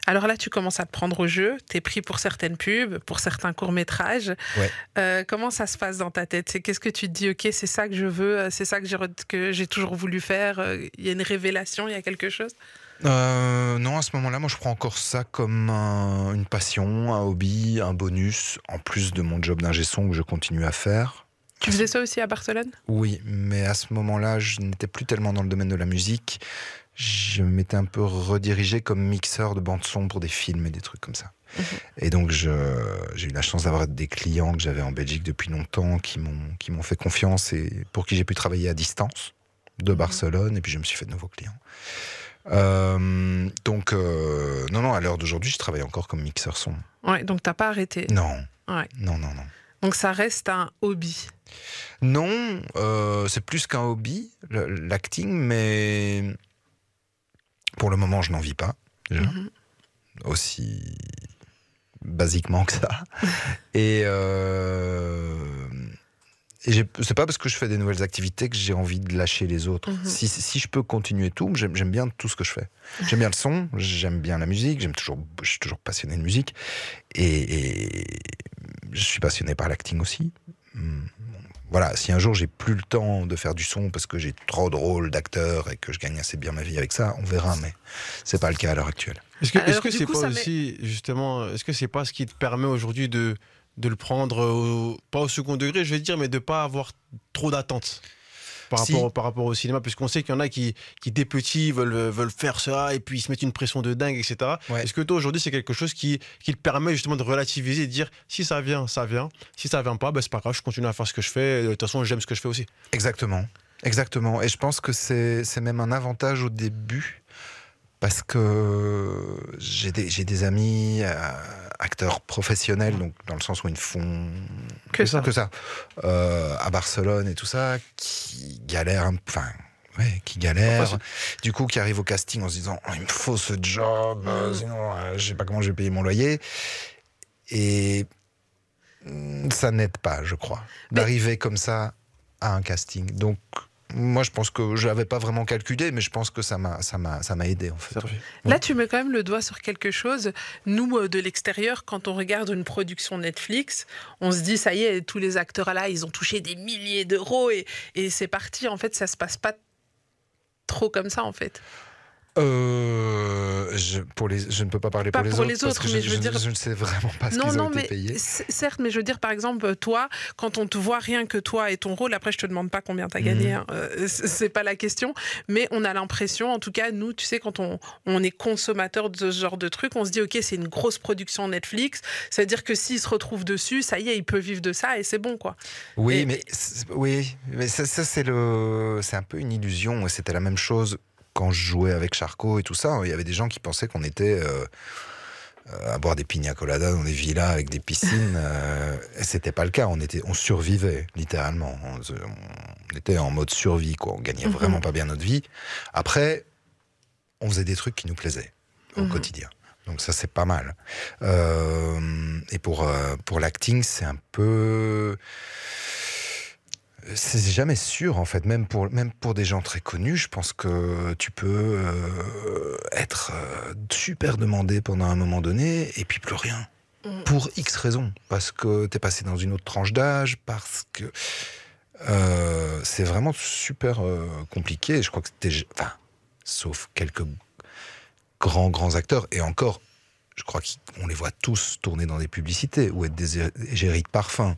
Alors là, tu commences à te prendre au jeu. Tu es pris pour certaines pubs, pour certains courts-métrages. Ouais. Euh, comment ça se passe dans ta tête? Qu'est-ce que tu te dis Ok, c'est ça que je veux, euh, c'est ça que j'ai, toujours voulu faire. Il y a une révélation, il y a quelque chose? Euh, non, à ce moment-là, moi, je prends encore ça comme un- une passion, un hobby, un bonus, en plus de mon job d'ingé son que je continue à faire. Tu faisais ça aussi à Barcelone? Oui, mais à ce moment-là, je n'étais plus tellement dans le domaine de la musique. Je m'étais un peu redirigé comme mixeur de bande-son pour des films et des trucs comme ça. Mhm. Et donc, j'ai eu la chance d'avoir des clients que j'avais en Belgique depuis longtemps qui m'ont qui m'ont fait confiance et pour qui j'ai pu travailler à distance de Mhm. Barcelone. Et puis, je me suis fait de nouveaux clients. Euh, donc, euh, non, non, à l'heure d'aujourd'hui, je travaille encore comme mixeur son. Ouais, donc t'as pas arrêté. Non. Ouais. Non, non, non. Donc ça reste un hobby. Non, euh, c'est plus qu'un hobby, l'acting, mais pour le moment, je n'en vis pas, déjà, Mhm. aussi basiquement que ça. et et c'est pas parce que je fais des nouvelles activités que j'ai envie de lâcher les autres. Mhm. si, si je peux continuer tout, j'aime j'aime bien tout ce que je fais. J'aime bien le son, j'aime bien la musique, j'aime toujours, je suis toujours passionné de musique, et, et je suis passionné par l'acting aussi. Hmm. Voilà, si un jour j'ai plus le temps de faire du son parce que j'ai trop de rôles d'acteur et que je gagne assez bien ma vie avec ça, on verra, mais c'est pas le cas à l'heure actuelle. Est-ce que Alors, est-ce que du c'est coup, pas met- aussi, justement, est-ce que c'est pas ce qui te permet aujourd'hui de, de le prendre, au- pas au second degré, je vais dire, mais de pas avoir trop d'attentes par, Si. rapport, par rapport au cinéma Puisqu'on sait qu'il y en a qui, qui, dès petits, veulent, veulent faire ça et puis ils se mettent une pression de dingue, etc. Ouais. Est-ce que toi, aujourd'hui, c'est quelque chose qui, qui te permet justement de relativiser et de dire si ça vient, ça vient. Si ça vient pas, ben, c'est pas grave, je continue à faire ce que je fais. De toute façon, j'aime ce que je fais aussi. Exactement. Exactement. Et je pense que c'est c'est même un avantage au début parce que j'ai des, amis euh, acteurs professionnels, donc dans le sens où ils ne font Que ça. que ça euh, à Barcelone et tout ça, qui galèrent, un- enfin. Ouais, qui galèrent, du coup qui arrivent au casting en se disant Oh, il me faut ce job, euh, sinon euh, je sais pas comment je vais payer mon loyer. Et mm, ça n'aide pas, je crois, Mais- d'arriver comme ça à un casting. Donc, moi, je pense que je l'avais pas vraiment calculé, mais je pense que ça m'a, ça m'a, ça m'a aidé en fait. Là, tu mets quand même le doigt sur quelque chose. Nous, euh, de l'extérieur, quand on regarde une production Netflix, on se dit ça y est, tous les acteurs là, ils ont touché des milliers d'euros et, et c'est parti. En fait, ça se passe pas trop comme ça en fait. Euh, je, pour les, je ne peux pas parler Pas pour les pour autres. les parce autres, que mais je, je veux dire- je ne sais vraiment pas ce Non, qu'ils ont non, été mais payés. certes, mais je veux dire, par exemple, toi, quand on te voit rien que toi et ton rôle, après, je te demande pas combien tu as gagné, Mhm. hein, euh, c'est pas la question, mais on a l'impression, en tout cas, nous, tu sais, quand on, on est consommateur de ce genre de truc, on se dit, OK, c'est une grosse production Netflix, ça veut dire que s'il se retrouve dessus, ça y est, il peut vivre de ça et c'est bon, quoi. Oui, Et- mais c'est- oui, mais ça, ça, c'est le, c'est un peu une illusion. C'était la même chose quand je jouais avec Charcot et tout ça. Il y avait des gens qui pensaient qu'on était euh, à boire des pina coladas dans des villas avec des piscines. euh, c'était pas le cas. On était, on survivait littéralement. On était en mode survie. Quoi. On gagnait Mhm. vraiment pas bien notre vie. Après, on faisait des trucs qui nous plaisaient au Mhm. quotidien. Donc ça, c'est pas mal. Euh, et pour, euh, pour l'acting, c'est un peu... C'est jamais sûr, en fait. Même pour, même pour des gens très connus, je pense que tu peux euh, être euh, super demandé pendant un moment donné et puis plus rien. Mhm. Pour X raisons. Parce que t'es passé dans une autre tranche d'âge, parce que... euh, c'est vraiment super compliqué. Je crois que c'était... Enfin, sauf quelques grands, grands acteurs. Et encore, je crois qu'on les voit tous tourner dans des publicités, ou être des égéries de parfums,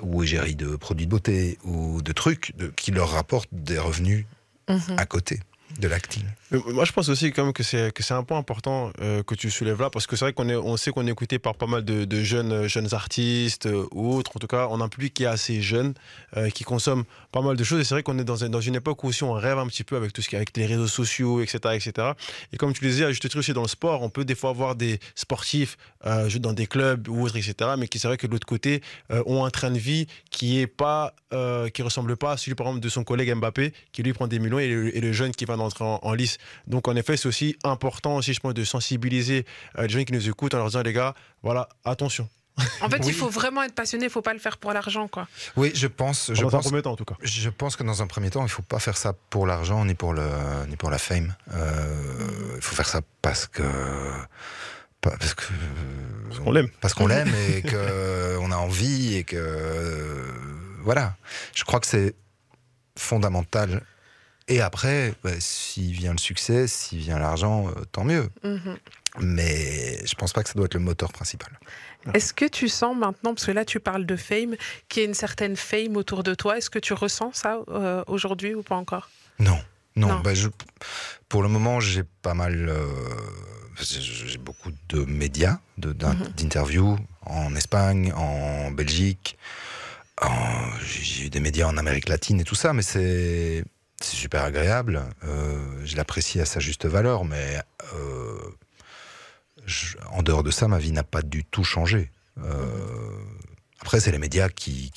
ou égéries de produits de beauté, ou de trucs de- qui leur rapportent des revenus Mhm. à côté de l'acting. Moi, je pense aussi quand que c'est que c'est un point important euh, que tu soulèves là, parce que c'est vrai qu'on est, on sait qu'on est écouté par pas mal de, jeunes, euh, jeunes artistes euh, ou autres. En tout cas, on a un public qui est assez jeune, euh, qui consomme pas mal de choses. Et c'est vrai qu'on est dans, un- dans une époque où aussi on rêve un petit peu avec tout ce qui avec les réseaux sociaux, etc., etc. Et comme tu le disais, à juste titre aussi dans le sport, on peut des fois voir des sportifs euh, dans des clubs ou autres, etc. Mais qui c'est vrai que de l'autre côté euh, ont un train de vie qui est pas, euh, qui ressemble pas à celui par exemple de son collègue Mbappé, qui lui prend des millions et le, et le jeune qui va d'entrer en, en lice. Donc en effet, c'est aussi important aussi, je pense, de sensibiliser euh, les gens qui nous écoutent en leur disant les gars, voilà, attention. En fait, Oui. il faut vraiment être passionné, il faut pas le faire pour l'argent, quoi. Oui, je pense, je dans un premier temps en tout cas. je pense que dans un premier temps, il faut pas faire ça pour l'argent ni pour le ni pour la fame. Euh, il faut faire ça parce que parce que On l'aime. parce qu'on l'aime et que on a envie et que voilà. Je crois que c'est fondamental. Et après, bah, s'il vient le succès, s'il vient l'argent, euh, tant mieux. Mhm. Mais je pense pas que ça doit être le moteur principal. Est-ce que tu sens maintenant, parce que là tu parles de fame, qu'il y a une certaine fame autour de toi, est-ce que tu ressens ça euh, aujourd'hui ou pas encore? Non, non. Non. bah, je- pour le moment, j'ai pas mal. euh, j'ai beaucoup de médias, Mhm. d'interviews en Espagne, en Belgique. j'ai eu des médias en Amérique latine et tout ça, mais c'est c'est super agréable. Euh, je l'apprécie à sa juste valeur, mais euh, en dehors de ça, ma vie n'a pas du tout changé. Euh, après, c'est les médias qui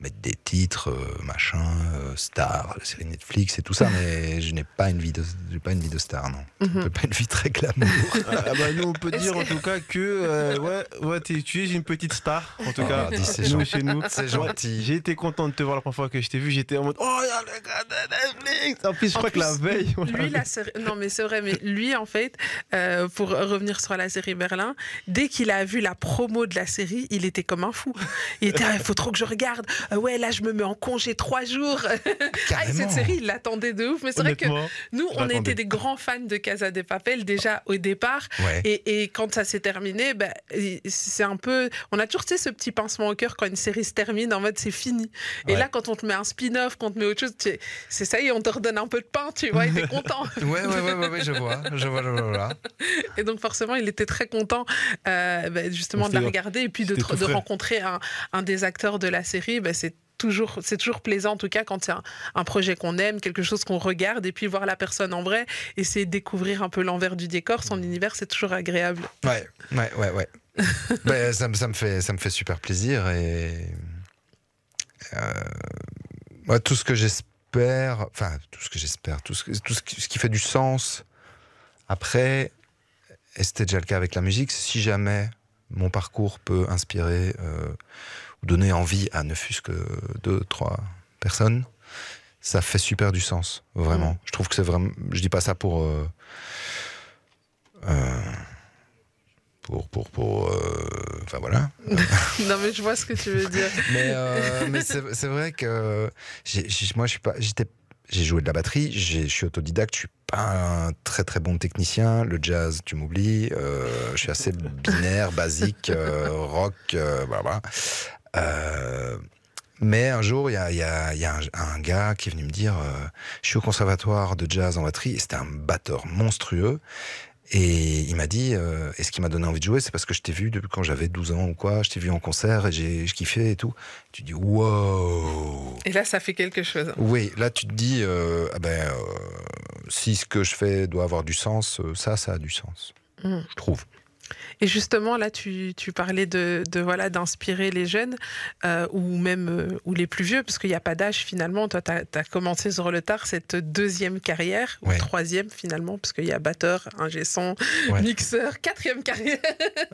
mettre des titres, euh, machin, euh, star, la série Netflix et tout ça, mais je n'ai pas une vie de, pas une vie de star, non. Mhm. J'ai pas une vie très glamour. Ah bah, nous, on peut dire en tout cas que euh, ouais, ouais, tu es une petite star, en tout Oh, cas. nous, gentil. chez nous. C'est gentil. J'ai été content de te voir la première fois que je t'ai vu. J'étais en mode Oh, il y a le gars de Netflix En plus, je En crois que la veille. on Lui, l'avait- la série... Non, mais c'est vrai, mais lui, en fait, euh, pour revenir sur la série Berlin, dès qu'il a vu la promo de la série, il était comme un fou. Il était, il faut trop que je regarde. Euh, ouais, là, je me mets en congé trois jours. Ah, et cette série, il l'attendait de ouf. Mais c'est vrai que nous, on était des grands fans de Casa de Papel déjà au départ. Ouais. Et, et quand ça s'est terminé, ben, c'est un peu. On a toujours tu sais, ce petit pincement au cœur quand une série se termine, en mode c'est fini. Et Ouais. là, quand on te met un spin-off, quand on te met autre chose, tu- c'est ça y est, on te redonne un peu de pain, tu vois, et t'es content. Ouais, ouais, ouais, je vois, je vois, je vois. Et donc, forcément, il était très content euh, ben, justement de la regarder et puis de, rencontrer un, un des acteurs de la série. Ben, c'est toujours, c'est toujours plaisant, en tout cas, quand c'est un, un projet qu'on aime, quelque chose qu'on regarde, et puis voir la personne en vrai, essayer de découvrir un peu l'envers du décor, son univers, c'est toujours agréable. Ouais, ouais, ouais, ouais. Ben, ça, me- ça me fait, ça me fait super plaisir et euh, moi, tout ce que j'espère, enfin tout ce que j'espère, tout, ce, que- tout ce, qui, ce qui fait du sens. Après, et c'était déjà le cas avec la musique, si jamais mon parcours peut inspirer euh, donner envie à ne fût-ce que deux, trois personnes, ça fait super du sens, vraiment. Mm. Je trouve que c'est vraiment. Je dis pas ça pour. euh, euh, pour, pour, pour, euh, enfin voilà. non, mais je vois ce que tu veux dire. Mais, mais c'est vrai que moi, je suis pas. J'étais. J'ai joué de la batterie, je suis autodidacte, je suis pas un très très bon technicien. Le jazz, tu m'oublies. je suis assez binaire, basique, rock, voilà. Euh, mais un jour, il y a, il y a- il y a un, un gars qui est venu me dire euh, Je suis au conservatoire de jazz en batterie, et c'était un batteur monstrueux. Et il m'a dit, euh, et ce qui m'a donné envie de jouer, c'est parce que je t'ai vu depuis quand j'avais 12 ans ou quoi, je t'ai vu en concert et j'ai je kiffais et tout. Tu dis, wow Et là, ça fait quelque chose. Oui, là tu te dis, euh, ah ben, euh, si ce que je fais doit avoir du sens, ça, ça a du sens, Mm. je trouve. Et justement, là, tu, tu parlais de, de, voilà d'inspirer les jeunes euh, ou même euh, ou les plus vieux, parce qu'il n'y a pas d'âge finalement. Toi, tu as, commencé sur le tard cette deuxième carrière, Ouais. ou troisième finalement, parce qu'il y a batteur, ingé son, Ouais. mixeur, quatrième carrière,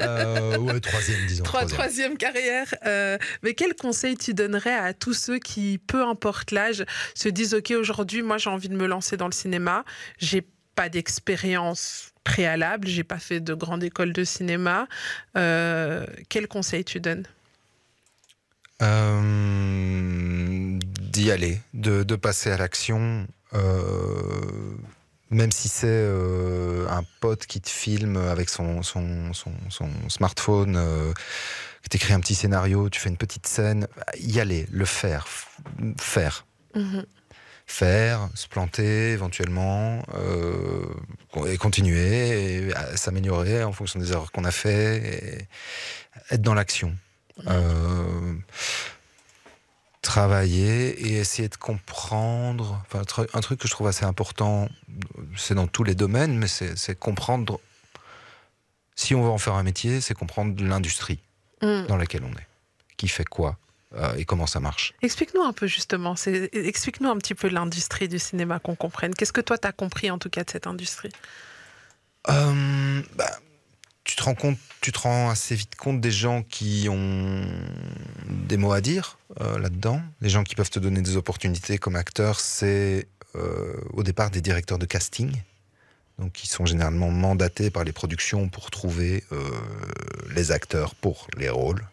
Euh, ouais, troisième, disons. trois, troisième. troisième carrière. Euh, mais quel conseil tu donnerais à tous ceux qui, peu importe l'âge, se disent Ok, aujourd'hui, moi, j'ai envie de me lancer dans le cinéma, j'ai pas d'expérience préalable, j'ai pas fait de grande école de cinéma. Euh, quel conseil tu donnes? Euh, D'y aller, de, de passer à l'action, euh, même si c'est euh, un pote qui te filme avec son, son, son, son smartphone, euh, que t'écris un petit scénario, tu fais une petite scène, y aller, le faire, faire. Mhm. Faire, se planter éventuellement, euh, et continuer, et à s'améliorer en fonction des erreurs qu'on a fait, et être dans l'action. Euh, travailler et essayer de comprendre. Enfin, un tru- un truc que je trouve assez important, c'est dans tous les domaines, mais c'est comprendre. Si on veut en faire un métier, c'est comprendre l'industrie Mm. dans laquelle on est, qui fait quoi et comment ça marche. Explique-nous un peu justement, explique-nous un petit peu l'industrie du cinéma, qu'on comprenne. Qu'est-ce que toi, tu as compris en tout cas de cette industrie? Euh, bah, tu te rends compte, tu te rends assez vite compte des gens qui ont des mots à dire euh, là-dedans. Les gens qui peuvent te donner des opportunités comme acteur, c'est euh, au départ des directeurs de casting. Donc, qui sont généralement mandatés par les productions pour trouver euh, les acteurs pour les rôles.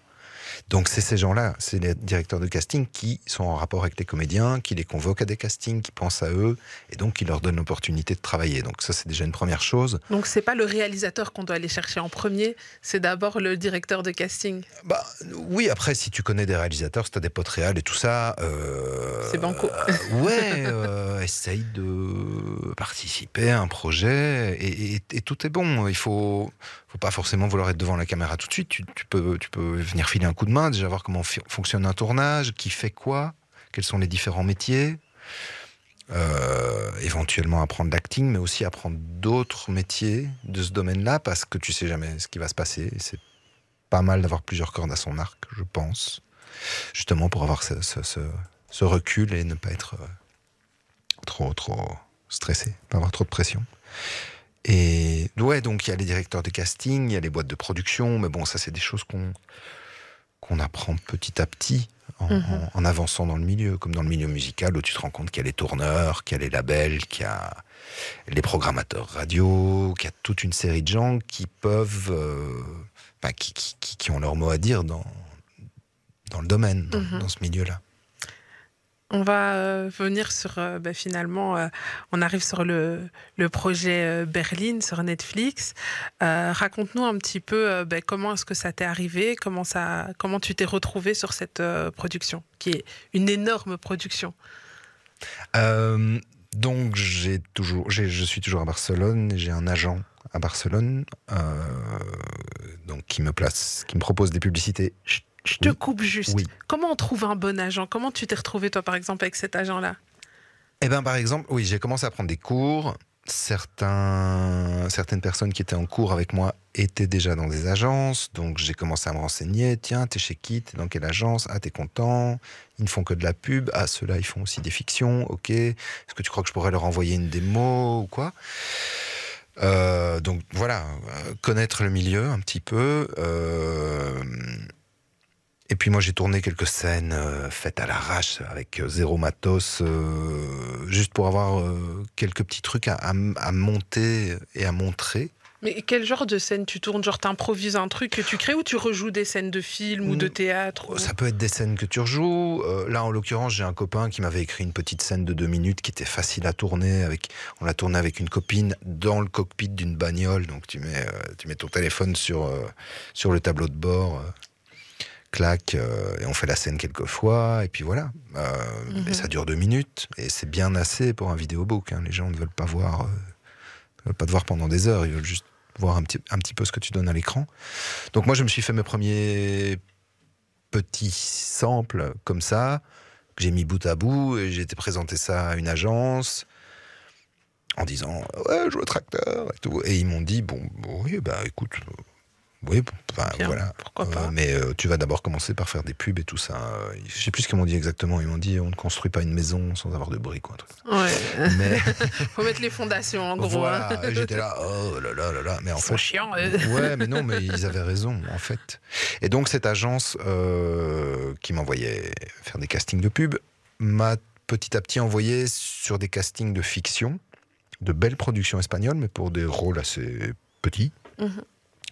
Donc, c'est ces gens-là, c'est les directeurs de casting qui sont en rapport avec les comédiens, qui les convoquent à des castings, qui pensent à eux, et donc qui leur donnent l'opportunité de travailler. Donc, ça, c'est déjà une première chose. Donc, c'est pas le réalisateur qu'on doit aller chercher en premier, c'est d'abord le directeur de casting. Bah oui, après si tu connais des réalisateurs, si t'as des potes réels et tout ça, euh, C'est banco. euh, ouais, euh, essaye de participer à un projet et, et- et tout est bon. Il faut, faut pas forcément vouloir être devant la caméra tout de suite. Tu, tu peux, tu peux venir filer un coup de main, déjà voir comment fonctionne un tournage, qui fait quoi, quels sont les différents métiers. Euh, éventuellement apprendre l'acting, mais aussi apprendre d'autres métiers de ce domaine-là, parce que tu sais jamais ce qui va se passer. C'est pas mal d'avoir plusieurs cordes à son arc, je pense, justement pour avoir ce- ce recul et ne pas être euh, trop trop stressé, pas avoir trop de pression. Et ouais, donc il y a les directeurs de casting, il y a les boîtes de production, mais bon, ça c'est des choses qu'on qu'on apprend petit à petit en, Mhm. en- en avançant dans le milieu, comme dans le milieu musical où tu te rends compte qu'il y a les tourneurs, qu'il y a les labels, qu'il y a les programmateurs radio, qu'il y a toute une série de gens qui peuvent, euh, qui, qui- ont leur mot à dire dans, dans le domaine, dans, Mhm. dans ce milieu-là. On va euh, venir sur, euh, bah, finalement, euh, on arrive sur le, projet Berlin sur Netflix. Raconte-nous un petit peu bah, comment est-ce que ça t'est arrivé, comment, ça, comment tu t'es retrouvé sur cette production, qui est une énorme production? Donc j'ai toujours, je suis toujours à Barcelone. J'ai un agent à Barcelone, donc qui me place, qui me propose des publicités. Je te Oui. coupe juste. Oui. Comment on trouve un bon agent? Comment tu t'es retrouvé, toi, par exemple, avec cet agent-là? Eh ben, par exemple, oui, j'ai commencé à prendre des cours. Certains, certaines personnes qui étaient en cours avec moi étaient déjà dans des agences, donc j'ai commencé à me renseigner. Tiens, t'es chez qui? T'es dans quelle agence? Ah, t'es content? Ils ne font que de la pub. Ah, ceux-là, ils font aussi des fictions. Ok. Est-ce que tu crois que je pourrais leur envoyer une démo ou quoi? Euh, Donc voilà, euh, connaître le milieu un petit peu. euh, Et puis moi j'ai tourné quelques scènes euh, faites à l'arrache avec euh, zéro matos, euh, juste pour avoir euh, quelques petits trucs à, à m- à monter et à montrer. Mais quel genre de scène tu tournes? Genre, t'improvises un truc que tu crées ou tu rejoues des scènes de film ou de théâtre ou- Ça peut être des scènes que tu rejoues. Là, en l'occurrence, j'ai un copain qui m'avait écrit une petite scène de deux minutes qui était facile à tourner. Avec, on l'a tournée avec une copine dans le cockpit d'une bagnole. Donc, tu mets, tu mets ton téléphone sur, sur le tableau de bord, clac, euh, et on fait la scène quelques fois. Et puis voilà. Mhm. Et ça dure deux minutes. Et c'est bien assez pour un vidéobook. hein. Les gens ne veulent pas voir, euh, ne veulent pas te voir pendant des heures. Ils veulent juste voir un petit, un petit peu ce que tu donnes à l'écran. Donc moi, je me suis fait mes premiers petits samples comme ça, que j'ai mis bout à bout, et j'ai été présenter ça à une agence en disant ouais, je joue au tracteur et tout. Et ils m'ont dit bon, bon, oui, bah écoute, oui, Bien, voilà. pourquoi Euh, pas mais euh, tu vas d'abord commencer par faire des pubs et tout ça. Euh, Je sais plus ce qu'ils m'ont dit exactement. Ils m'ont dit on ne construit pas une maison sans avoir de bruit, quoi. un truc. Ouais. Mais Faut mettre les fondations en gros. voilà, hein. j'étais là, oh là là là là. Mais en fait, eux. Ouais, mais non, mais ils avaient raison, en fait. Et donc, cette agence euh, qui m'envoyait faire des castings de pub m'a petit à petit envoyé sur des castings de fiction, de belles productions espagnoles, mais pour des rôles assez petits. Mhm.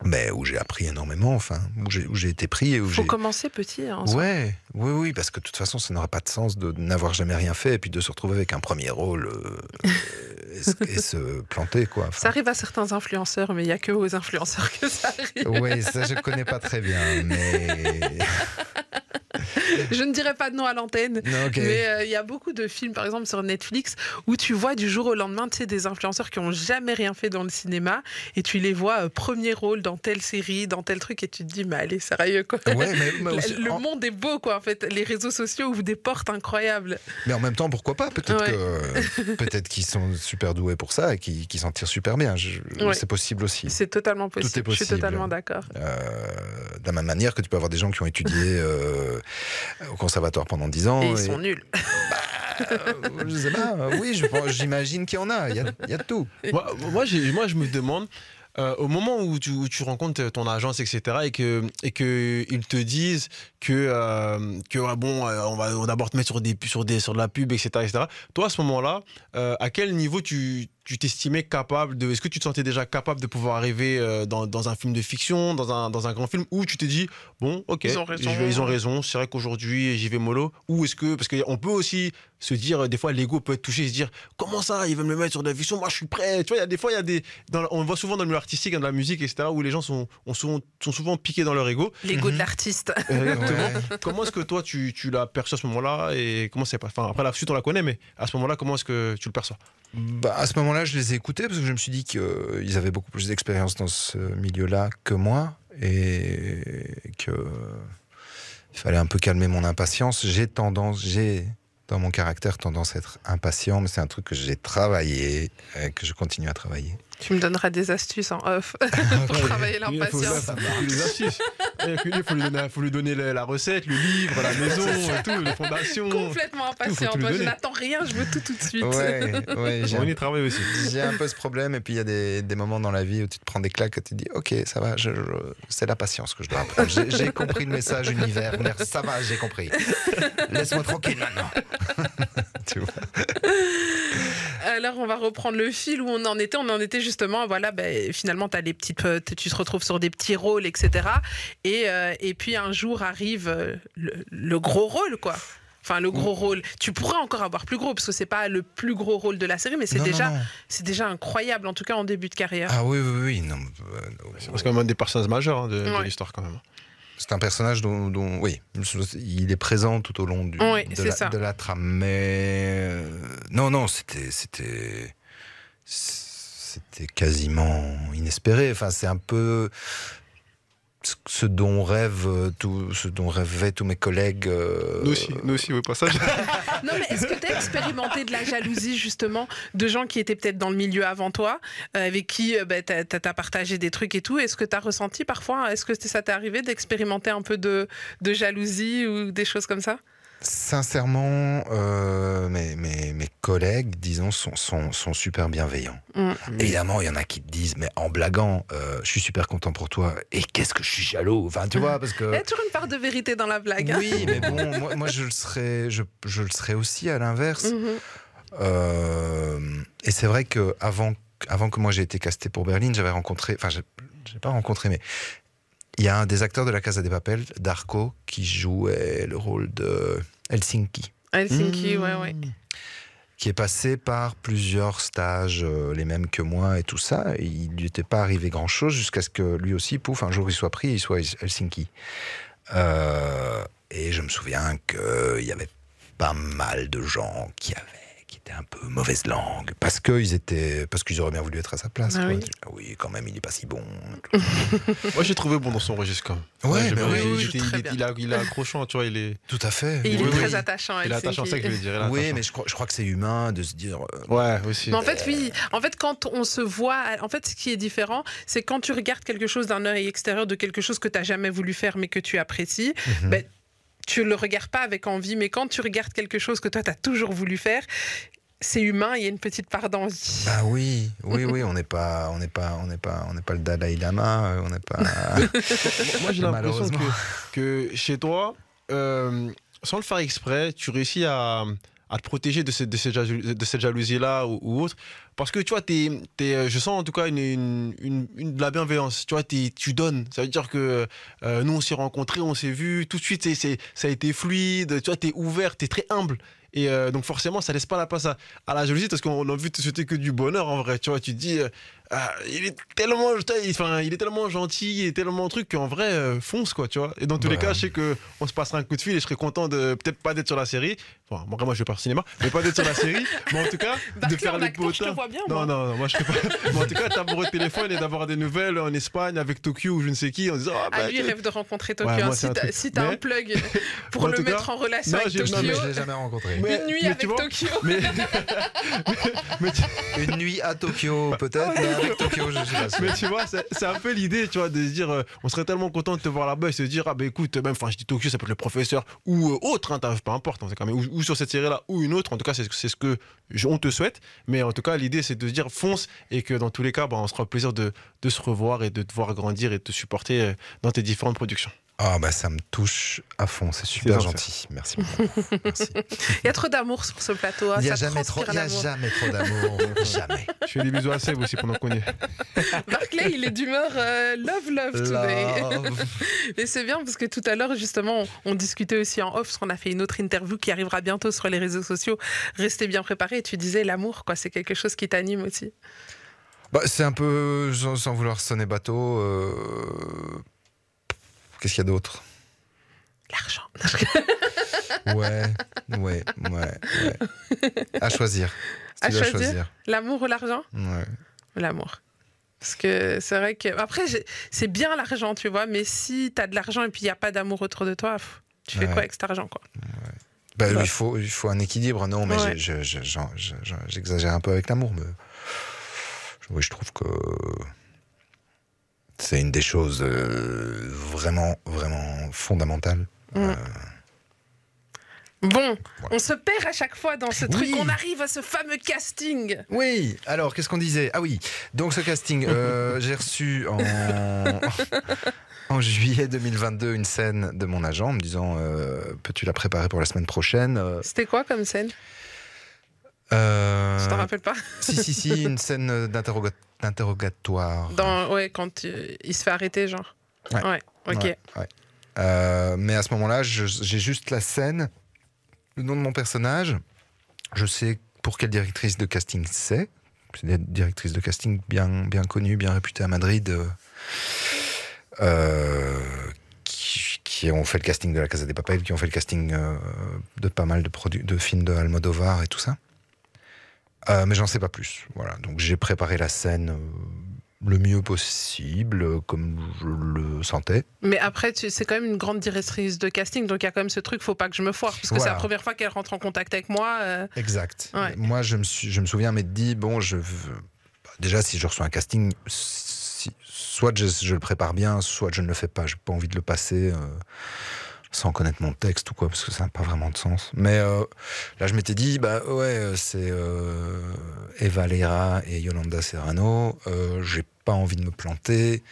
Mais où j'ai appris énormément, enfin, où j'ai où j'ai été pris et où Faut j'ai. commencer petit. hein, en. Ouais, oui, oui, parce que de toute façon, ça n'aurait pas de sens de n'avoir jamais rien fait et puis de se retrouver avec un premier rôle euh, et, se- et se planter, quoi. Enfin, Ça arrive à certains influenceurs, mais il n'y a que aux influenceurs que ça arrive. Oui, ça je connais pas très bien, mais. Je ne dirais pas de nom à l'antenne. Mais euh, il y a beaucoup de films, par exemple sur Netflix, où tu vois du jour au lendemain, tu sais, des influenceurs qui ont jamais rien fait dans le cinéma, et tu les vois euh, premier rôle dans telle série, dans tel truc, et tu te dis, mais allez, sérieux quoi. Ouais, mais, mais La- aussi- le en, monde est beau, quoi, en fait. Les réseaux sociaux ouvrent des portes incroyables. mais en même temps, pourquoi pas? Peut-être Ouais. que peut-être qu'ils sont super doués pour ça et qu'ils qu'ils s'en tirent super bien. Ouais. C'est possible aussi. C'est totalement possible. est Je suis possible. totalement d'accord. Euh, de la même manière que tu peux avoir des gens qui ont étudié euh, au conservatoire pendant 10 ans. Et ils et- sont nuls. Euh, je sais pas, oui, j'imagine qu'il y en a. Il y a, il y a de tout. Moi, moi, je me demande, euh, au moment où tu, rencontres ton agence, etc., et que et que ils te disent que euh, que bon, euh, on va d'abord te mettre sur des sur des sur de la pub, etc., etc. Toi, à ce moment-là, euh, à quel niveau tu tu t'estimais capable de Est-ce que tu te sentais déjà capable de pouvoir arriver euh, dans, dans un film de fiction, dans un dans un grand film, ou tu t'es dit bon, ok, Ils ont raison. je vais- ils ont raison, c'est vrai qu'aujourd'hui j'y vais mollo, ou est-ce que parce qu'on peut aussi se dire des fois l'ego peut être touché, se dire comment ça, ils veulent me mettre sur de la fiction, moi je suis prêt. Tu vois, il y a des fois il y a des dans- on le voit souvent dans le milieu artistique, dans la musique, etc. où les gens sont ont souvent, sont souvent piqués dans leur ego. L'ego Mhm. de l'artiste. Exactement. Ouais. comment est-ce que toi tu, tu l'as perçu à ce moment-là et comment c'est pas Enfin après la suite on la connaît, mais à ce moment-là comment est-ce que tu le perçois? Bah, à ce moment-là, je les ai écoutés parce que je me suis dit qu'ils avaient beaucoup plus d'expérience dans ce milieu-là que moi et que il fallait un peu calmer mon impatience. J'ai tendance, j'ai dans mon caractère tendance à être impatient, mais c'est un truc que j'ai travaillé et que je continue à travailler. Tu me donneras des astuces en off pour travailler Il faut- l'impatience. des astuces. Il faut lui donner, faut lui donner la, la recette, le livre, la maison, tout, les fondations. Complètement lui Moi, je donner. n'attends rien, je veux tout tout de suite. Ouais, ouais, j'ai On un, y travaille aussi. j'ai un peu ce problème et puis il y a des, des moments dans la vie où tu te prends des claques et tu te dis ok ça va, je- je- c'est la patience que je dois apprendre. J'ai, j'ai compris le message univers, ça va, j'ai compris. Laisse-moi tranquille maintenant. tu vois. Alors, on va reprendre le fil où on en était. On en était justement, voilà, ben, finalement, as les petites, euh, tu te retrouves sur des petits rôles, etc. Et, euh, et puis un jour arrive euh, le, le gros rôle, quoi. Enfin, le gros rôle. Tu pourrais encore avoir plus gros, parce que c'est pas le plus gros rôle de la série, mais c'est déjà, c'est déjà incroyable, en tout cas en début de carrière. Ah oui, oui, oui. Non, euh, C'est quand même un des personnages majeurs hein, de, l'histoire quand même. c'est un personnage dont, dont- oui, il est présent tout au long du, Oui, de, la, ça. de la trame. Mais euh, non, non, c'était, c'était, c'était quasiment inespéré. Enfin, c'est un peu ce- dont rêvent tout, ce dont rêvaient tous mes collègues. euh, Nous aussi, nous aussi, au passage. Non, mais est-ce que tu as expérimenté de la jalousie, justement, de gens qui étaient peut-être dans le milieu avant toi, euh, avec qui euh, bah, tu as, partagé des trucs et tout? Est-ce que tu as ressenti parfois, est-ce que ça t'est arrivé d'expérimenter un peu de, de jalousie ou des choses comme ça? Sincèrement, euh, collègues, disons, sont, sont, sont super bienveillants. Mm. Évidemment, il y en a qui te disent, mais en blaguant, euh, je suis super content pour toi. Et qu'est-ce que je suis jaloux? Enfin, tu vois, parce Il y que. a toujours une part de vérité dans la blague. hein. Oui, mais bon, moi, moi, je, le serais, je, je le serais aussi à l'inverse. Mhm. Euh, et c'est vrai que avant, avant que moi j'ai été casté pour Berlin, j'avais rencontré, enfin, j'ai pas rencontré, mais il y a un des acteurs de la Casa des Papel, Darko, qui jouait le rôle de Helsinki, Helsinki, ouais, ouais. Qui est passé par plusieurs stages, euh, les mêmes que moi et tout ça. Et il lui était pas arrivé grand chose jusqu'à ce que lui aussi, pouf, un jour il soit pris, il soit à Helsinki. Euh, et je me souviens qu'il y avait pas mal de gens qui avaient étaient un peu mauvaise langue parce qu'ils étaient parce qu'ils auraient bien voulu être à sa place. Ah quoi. oui. Ah oui, quand même, il est pas si bon. Moi, j'ai trouvé bon dans son registre quand même. Ouais, j'ai mais oui, il oui, est- il a, il est accrochant, tu vois, il est, Tout à fait. Et il Oui, est oui. très attachant, il est attachant, c'est ça que je veux dire. Oui, mais je crois, je crois que c'est humain de se dire. euh, Ouais, aussi. Mais en fait, oui. En fait, quand on se voit, en fait, ce qui est différent, c'est quand tu regardes quelque chose d'un œil extérieur de quelque chose que tu n'as jamais voulu faire mais que tu apprécies, mhm. ben, tu le regardes pas avec envie. Mais quand tu regardes quelque chose que toi, tu as toujours voulu faire, c'est humain, il y a une petite part d'envie. Bah oui, oui, oui, on n'est pas, on n'est pas, on n'est pas, on n'est pas le Dalai Lama, euh, on n'est pas. Moi, j'ai l'impression que, que chez toi, euh, sans le faire exprès, tu réussis à, à te protéger de cette, de cette, jalo- de cette jalousie-là ou, ou autre. Parce que tu vois, t'es, t'es, euh, je sens en tout cas une, une, une- une- de la bienveillance. Tu vois, t'es- tu donnes. Ça veut dire que euh, nous, on s'est rencontrés, on s'est vus, tout de suite, c'est, c'est- ça a été fluide. Tu vois, t'es ouvert, t'es très humble. Et euh, donc forcément, ça laisse pas la place à, la jalousie parce qu'on a envie de te souhaiter que du bonheur en vrai. Tu vois, tu dis, euh, ah, il est tellement, enfin, il est tellement gentil, il est tellement truc qu'en vrai, euh, fonce quoi, tu vois. Et dans tous les cas, je sais que on se passera un coup de fil et je serais content de peut-être pas d'être sur la série. Bon, moi, moi, je vais pas au cinéma, mais pas d'être sur la série, mais en tout cas de faire les potins. Non, non, non, moi je serais pas. mais en tout cas, t'as au téléphone et d'avoir des nouvelles en Espagne avec Tokyo ou je ne sais qui en disant, ah, Ah, bah, lui, il rêve de rencontrer Tokyo. Ouais, moi, c'est si t'as si Mais- un plug pour le cas, mettre en relation non, avec j'ai- non, Tokyo, mais je l'ai jamais rencontré. Mais- une nuit avec Tokyo. Une nuit à Tokyo, peut-être, avec Tokyo, je suis pas sûr. Mais tu vois, c'est un peu l'idée, tu vois, de se dire, euh, on serait tellement content de te voir là-bas et se dire, ah ben écoute, même, enfin, je dis Tokyo, ça peut être le professeur ou euh, autre, hein, peu importe, en tout cas, mais ou, ou sur cette série-là ou une autre, en tout cas, c'est c'est ce que je- on te souhaite. Mais en tout cas, l'idée, c'est de se dire, fonce et que dans tous les cas, bah, on sera au plaisir de, de se revoir et de te voir grandir et de te supporter euh, dans tes différentes productions. Ah bah ça me touche à fond, c'est super gentil. Merci beaucoup. Merci. Il y a trop d'amour sur ce plateau. hein, Il n'y a jamais trop, transpire il y a l'amour. jamais trop d'amour, jamais. Je fais des bisous à Seb aussi pendant qu'on y est. Barclay, il est d'humeur euh, love, love today. Love. Et c'est bien parce que tout à l'heure, justement, on, on discutait aussi en off, parce qu'on a fait une autre interview qui arrivera bientôt sur les réseaux sociaux. Restez bien préparés. Et tu disais l'amour, quoi. C'est quelque chose qui t'anime aussi. Bah, c'est un peu, sans, sans vouloir sonner bateau, euh, qu'est-ce qu'il y a d'autre? L'argent. Ouais, ouais, ouais, ouais. À choisir. Si À tu choisir? L'amour ou l'argent? Ouais. L'amour. Parce que c'est vrai que. Après, c'est bien l'argent, tu vois, mais si t'as de l'argent et puis il n'y a pas d'amour autour de toi, tu fais Ouais. quoi avec cet argent, quoi? Bah, Ouais. il, faut, il faut un équilibre. Non, mais Ouais. j'ai- je- je- j'en- je- je- j'exagère un peu avec l'amour, mais oui, je trouve que c'est une des choses euh, vraiment, vraiment fondamentales. Mm. Euh, Bon, on se perd à chaque fois dans ce truc. Oui. On arrive à ce fameux casting. Oui, alors qu'est-ce qu'on disait? Ah oui, donc ce casting, euh, j'ai reçu en, en juillet 2022 une scène de mon agent en me disant euh, Peux-tu la préparer pour la semaine prochaine? C'était quoi comme scène? euh, Je t'en rappelle pas. Si, si, si, une scène d'interroga- d'interrogatoire. Dans, ouais, quand euh, il se fait arrêter, genre. Ouais. Ouais, ok. Ouais, ouais. Euh, mais à ce moment-là, j'ai juste la scène, le nom de mon personnage. Je sais pour quelle directrice de casting c'est. C'est des directrices de casting bien, bien connues, bien réputées à Madrid, euh, euh, qui, qui ont fait le casting de la Casa des Papel, qui ont fait le casting de pas mal de, de films de Almodovar et tout ça. Euh, mais j'en sais pas plus. Voilà. Donc j'ai préparé la scène euh, le mieux possible, euh, comme je le sentais. Mais après, c'est quand même une grande directrice de casting, donc il y a quand même ce truc, faut pas que je me foire, parce que c'est la première fois qu'elle rentre en contact avec moi. euh, Exact. Ouais. Moi, je me, suis, je me souviens m'être dit, bon, je veux- bah, déjà, si je reçois un casting, si- soit je, je le prépare bien, soit je ne le fais pas. J'ai pas envie de le passer. euh, sans connaître mon texte ou quoi, parce que ça n'a pas vraiment de sens. Mais euh, là, je m'étais dit, bah ouais, c'est euh, Eva Leira et Yolanda Serrano. Euh, J'ai pas envie de me planter.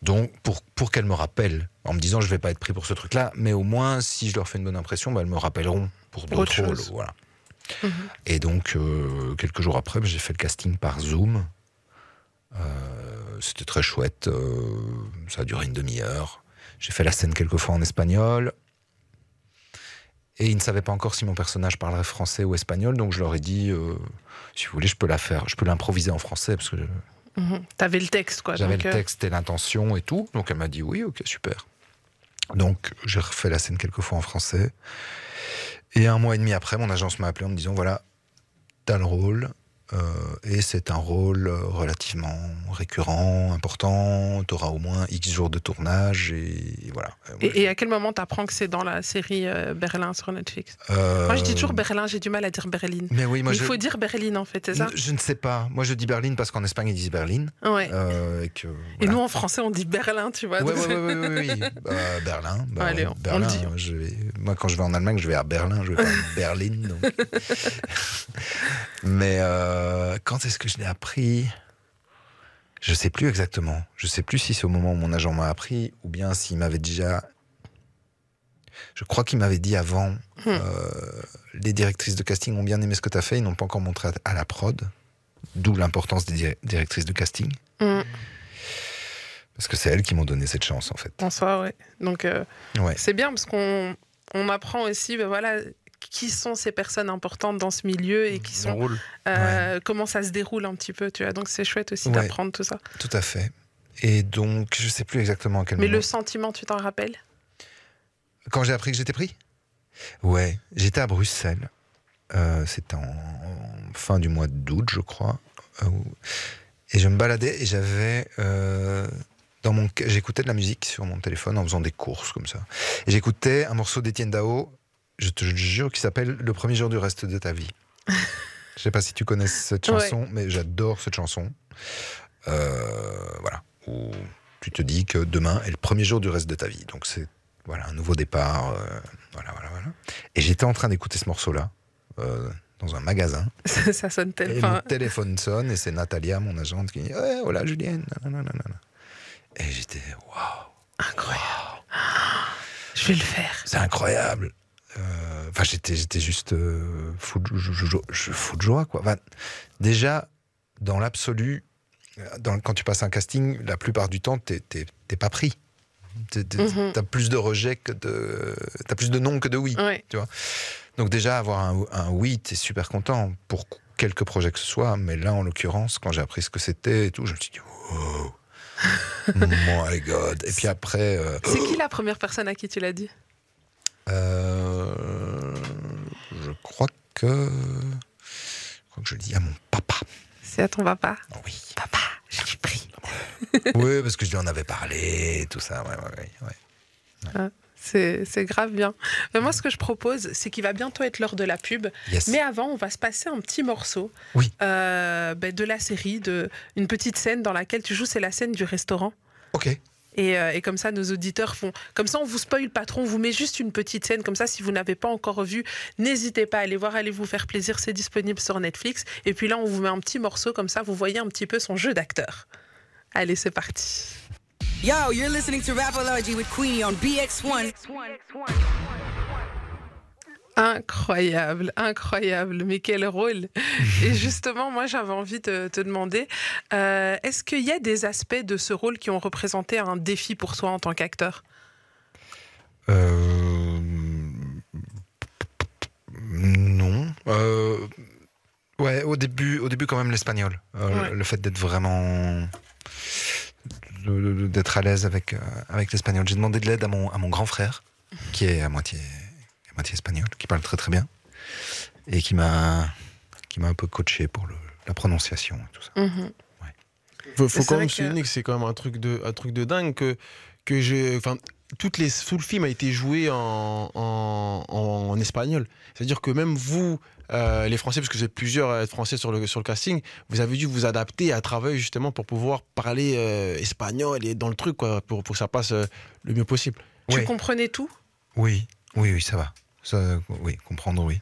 Donc, pour, pour qu'elles me rappellent, en me disant, je vais pas être pris pour ce truc-là, mais au moins, si je leur fais une bonne impression, bah, elles me rappelleront pour Autre d'autres rôles. Voilà. Mhm. Et donc, euh, quelques jours après, j'ai fait le casting par Zoom. Euh, C'était très chouette. euh, ça a duré une demi-heure. J'ai fait la scène quelques fois en espagnol. Et ils ne savaient pas encore si mon personnage parlerait français ou espagnol, donc je leur ai dit, euh, si vous voulez, je peux la faire, je peux l'improviser en français parce que Mhm. T'avais le texte, quoi. j'avais le euh, texte et l'intention et tout. Donc elle m'a dit oui, ok, super. Donc j'ai refait la scène quelques fois en français. Et un mois et demi après, mon agence m'a appelé en me disant voilà, t'as le rôle. Euh, et c'est un rôle euh, relativement récurrent, important. T'auras au moins X jours de tournage et, voilà. Euh, Et, et à quel moment t'apprends que c'est dans la série Berlin sur Netflix? Moi, je dis toujours Berlin, j'ai du mal à dire Berlin. Mais oui, moi Mais il faut dire Berlin, en fait, c'est ça? Je ne sais pas. Moi je dis Berlin parce qu'en Espagne ils disent Berlin. Ouais. et que, Et voilà. nous, en français, on dit Berlin, tu vois. Ouais, ouais. Bah, Berlin. bah, Allez, on- on Berlin. le dit. je vais- Moi, quand je vais en Allemagne, je vais à Berlin, je vais pas à Berlin. donc. Mais euh, quand est-ce que je l'ai appris? Je sais plus exactement. Je sais plus si c'est au moment où mon agent m'a appris ou bien s'il m'avait déjà. Je crois qu'il m'avait dit avant. Hmm. euh, les directrices de casting ont bien aimé ce que tu as fait, ils n'ont pas encore montré à- la prod. D'où l'importance des dir- directrices de casting. Mm. Parce que c'est elles qui m'ont donné cette chance, en fait. En soi, ouais. Donc, euh, Ouais. c'est bien parce qu'on on apprend aussi, ben voilà, qui sont ces personnes importantes dans ce milieu et qui Son sont euh, comment ça se déroule un petit peu, tu vois. Donc, c'est chouette aussi Ouais. d'apprendre tout ça. Tout à fait. Et donc, je sais plus exactement à quel Mais moment. le sentiment, tu t'en rappelles? Quand j'ai appris que j'étais pris? Ouais, j'étais à Bruxelles. Euh, C'était en, fin du mois d'août, je crois. Euh, et je me baladais et j'avais. euh, dans mon, j'écoutais de la musique sur mon téléphone en faisant des courses comme ça. Et j'écoutais un morceau d'Étienne Dao, je te jure, qui s'appelle Le premier jour du reste de ta vie. je sais pas si tu connais cette Ouais. chanson, mais j'adore cette chanson. Euh, voilà. Où tu te dis que demain est le premier jour du reste de ta vie. Donc c'est voilà un nouveau départ. euh, voilà, voilà, voilà. Et j'étais en train d'écouter ce morceau-là euh, dans un magasin. Ça sonne Et tellement. mon téléphone sonne et c'est Natalia, mon agente, qui dit ouais, voilà Julienne. Et j'étais waouh, Incroyable. Je vais le faire. c'est incroyable. Euh, Enfin, j'étais, j'étais juste euh, fou, de, je, je- je- fou de joie, quoi. Enfin, déjà, dans l'absolu, euh, dans- quand tu passes un casting, la plupart du temps, t'es, t'es- t'es pas pris. T'es- Mhm. T'as plus de rejets que de, t'as plus de non que de oui. Ouais. Donc déjà, avoir un, un oui, t'es super content pour quelques projets que ce soit. Mais là, en l'occurrence, quand j'ai appris ce que c'était et tout, je me suis dit, wow, my God. Et puis après, euh, C'est qui la première personne à qui tu l'as dit? Je crois que, je crois que je le dis à mon papa. C'est à ton papa? Oh oui. Papa, je l'ai pris. oui, parce que je lui en avais parlé, tout ça. Ouais, ouais, ouais, ouais. C'est c'est grave bien. Mais moi, ce que je propose, c'est qu'il va bientôt être l'heure de la pub. Yes. Mais avant, on va se passer un petit morceau Oui. euh, ben, de la série, de, une petite scène dans laquelle tu joues, c'est la scène du restaurant. Ok. Et, euh, et comme ça, nos auditeurs font. Comme ça, on vous spoil pas trop, on vous met juste une petite scène. Comme ça, si vous n'avez pas encore vu, n'hésitez pas à aller voir, allez vous faire plaisir. C'est disponible sur Netflix. Et puis là, on vous met un petit morceau, comme ça, vous voyez un petit peu son jeu d'acteur. Allez, c'est parti. Yo, you're listening to Rapology with Queenie on BX1. Incroyable, incroyable, mais quel rôle Et justement, moi j'avais envie de te demander, euh, est-ce qu'il y a des aspects de ce rôle qui ont représenté un défi pour toi en tant qu'acteur? Euh, Non. Euh, Ouais, au début, au début quand même l'espagnol. Ouais. Le fait d'être vraiment, d'être à l'aise avec avec l'espagnol. J'ai demandé de l'aide à mon à mon grand frère, qui est à moitié moitié espagnol, qui parle très très bien et qui m'a qui m'a un peu coaché pour le- la prononciation et tout ça. Mhm. Faut, quand même que- souligner que c'est quand même un truc de, un truc de dingue que, que j'ai. Enfin, toutes les, tout le film a été joué en, en, en espagnol. C'est-à-dire que même vous, euh, les Français, parce que vous êtes plusieurs Français sur le, sur le casting, vous avez dû vous adapter à travailler justement pour pouvoir parler euh, espagnol et dans le truc, quoi, pour, pour que ça passe euh, le mieux possible. Tu Ouais. comprenais tout? Oui, oui, oui, ça va. Ça, oui, comprendre, oui.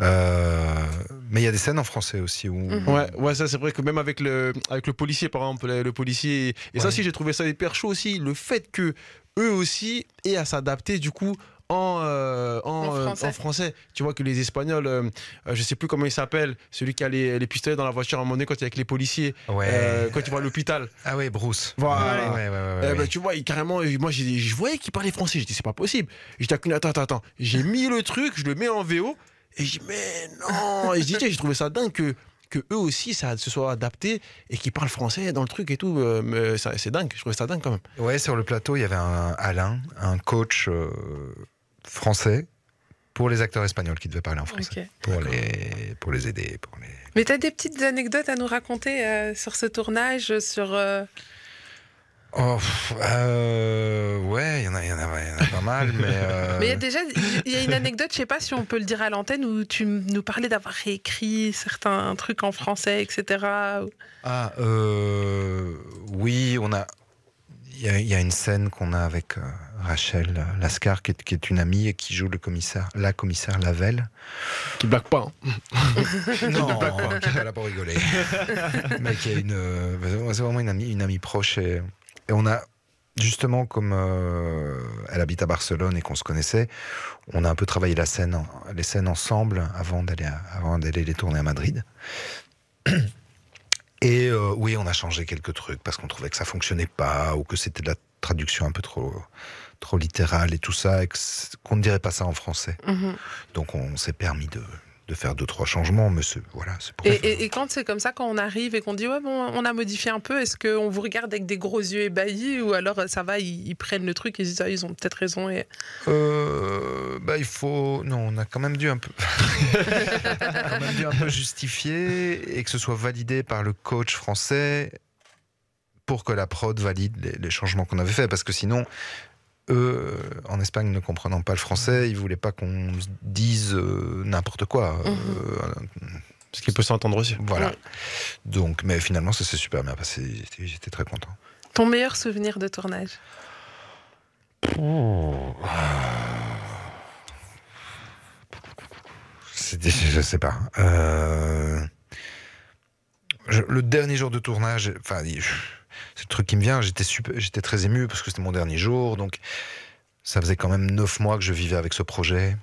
Euh, mais il y a des scènes en français aussi où. Mhm. Ouais, ouais, ça c'est vrai que même avec le, avec le policier, par exemple, le, le policier. Et ça Ouais. aussi, j'ai trouvé ça hyper chaud aussi. Le fait que eux aussi aient à s'adapter du coup en, euh, en, En euh, français. en français. Tu vois que les Espagnols, euh, euh, je sais plus comment il s'appelle, celui qui a les, les pistolets dans la voiture à un moment donné quand il est avec les policiers, Ouais. euh, quand il va à l'hôpital. Ah ouais, Bruce. Voilà. Ouais, ouais, ouais, ouais, Eh ouais. ben, tu vois, il- carrément, moi, je voyais qu'il parlait français. J'ai dit, c'est pas possible. J'ai dit, attends, attends, attends. J'ai mis le truc, je le mets en VO. Et j'ai dit, mais non. Et je dis, tiens, j'ai trouvé ça dingue que, que eux aussi, ça se soit adapté et qu'ils parlent français dans le truc et tout. euh, c'est dingue. Je trouvais ça dingue quand même. Ouais, sur le plateau, il y avait un Alain, un coach euh, français pour les acteurs espagnols qui devaient parler en français. Pour les, pour les aider. Pour les... Mais tu as des petites anecdotes à nous raconter euh, sur ce tournage, sur... euh, Oh, euh, ouais, il y, en a- y, en a- il y en a pas mal, mais. euh, Mais il y a déjà il y a une anecdote, je sais pas si on peut le dire à l'antenne, où tu nous parlais d'avoir réécrit certains trucs en français, etc. Ah, euh, oui, on a. Il y, a- il y a une scène qu'on a avec Rachel Lascar, qui est, qui est une amie et qui joue le commissaire, la commissaire Lavelle. Qui blague pas. hein. Non, qui est pas là pour rigoler. Mais qui est une, euh, c'est vraiment une amie, une amie proche. Et, et on a justement, comme euh, elle habite à Barcelone et qu'on se connaissait, on a un peu travaillé la scène, les scènes ensemble avant d'aller, à- avant d'aller les tourner à Madrid. Et euh, oui, on a changé quelques trucs parce qu'on trouvait que ça fonctionnait pas ou que c'était de la traduction un peu trop, trop littérale et tout ça, et qu'on ne dirait pas ça en français. Mhm. Donc on s'est permis de, de faire deux trois changements, mais voilà, c'est pour. Et, et- et quand c'est comme ça, quand on arrive et qu'on dit ouais bon, on a modifié un peu, est-ce qu'on vous regarde avec des gros yeux ébahis ou alors ça va, ils, ils prennent le truc et ils disent ah, ils ont peut-être raison et Euh, bah il faut non, on a quand même dû un peu, quand même dû un peu justifier et que ce soit validé par le coach français pour que la prod valide les, les changements qu'on avait fait, parce que sinon. Eux, en Espagne, ne comprenant pas le français, ils voulaient pas qu'on dise euh, n'importe quoi. Euh, Ce qui peut s'entendre aussi. Voilà. Ouais. Donc, mais finalement, ça s'est super bien passé. J'étais- très content. ton meilleur souvenir de tournage? C'était- Je sais pas. Euh, je- le dernier jour de tournage, enfin, c'est le truc qui me vient. J'étais super, j'étais très ému parce que c'était mon dernier jour, donc ça faisait quand même neuf mois que je vivais avec ce projet.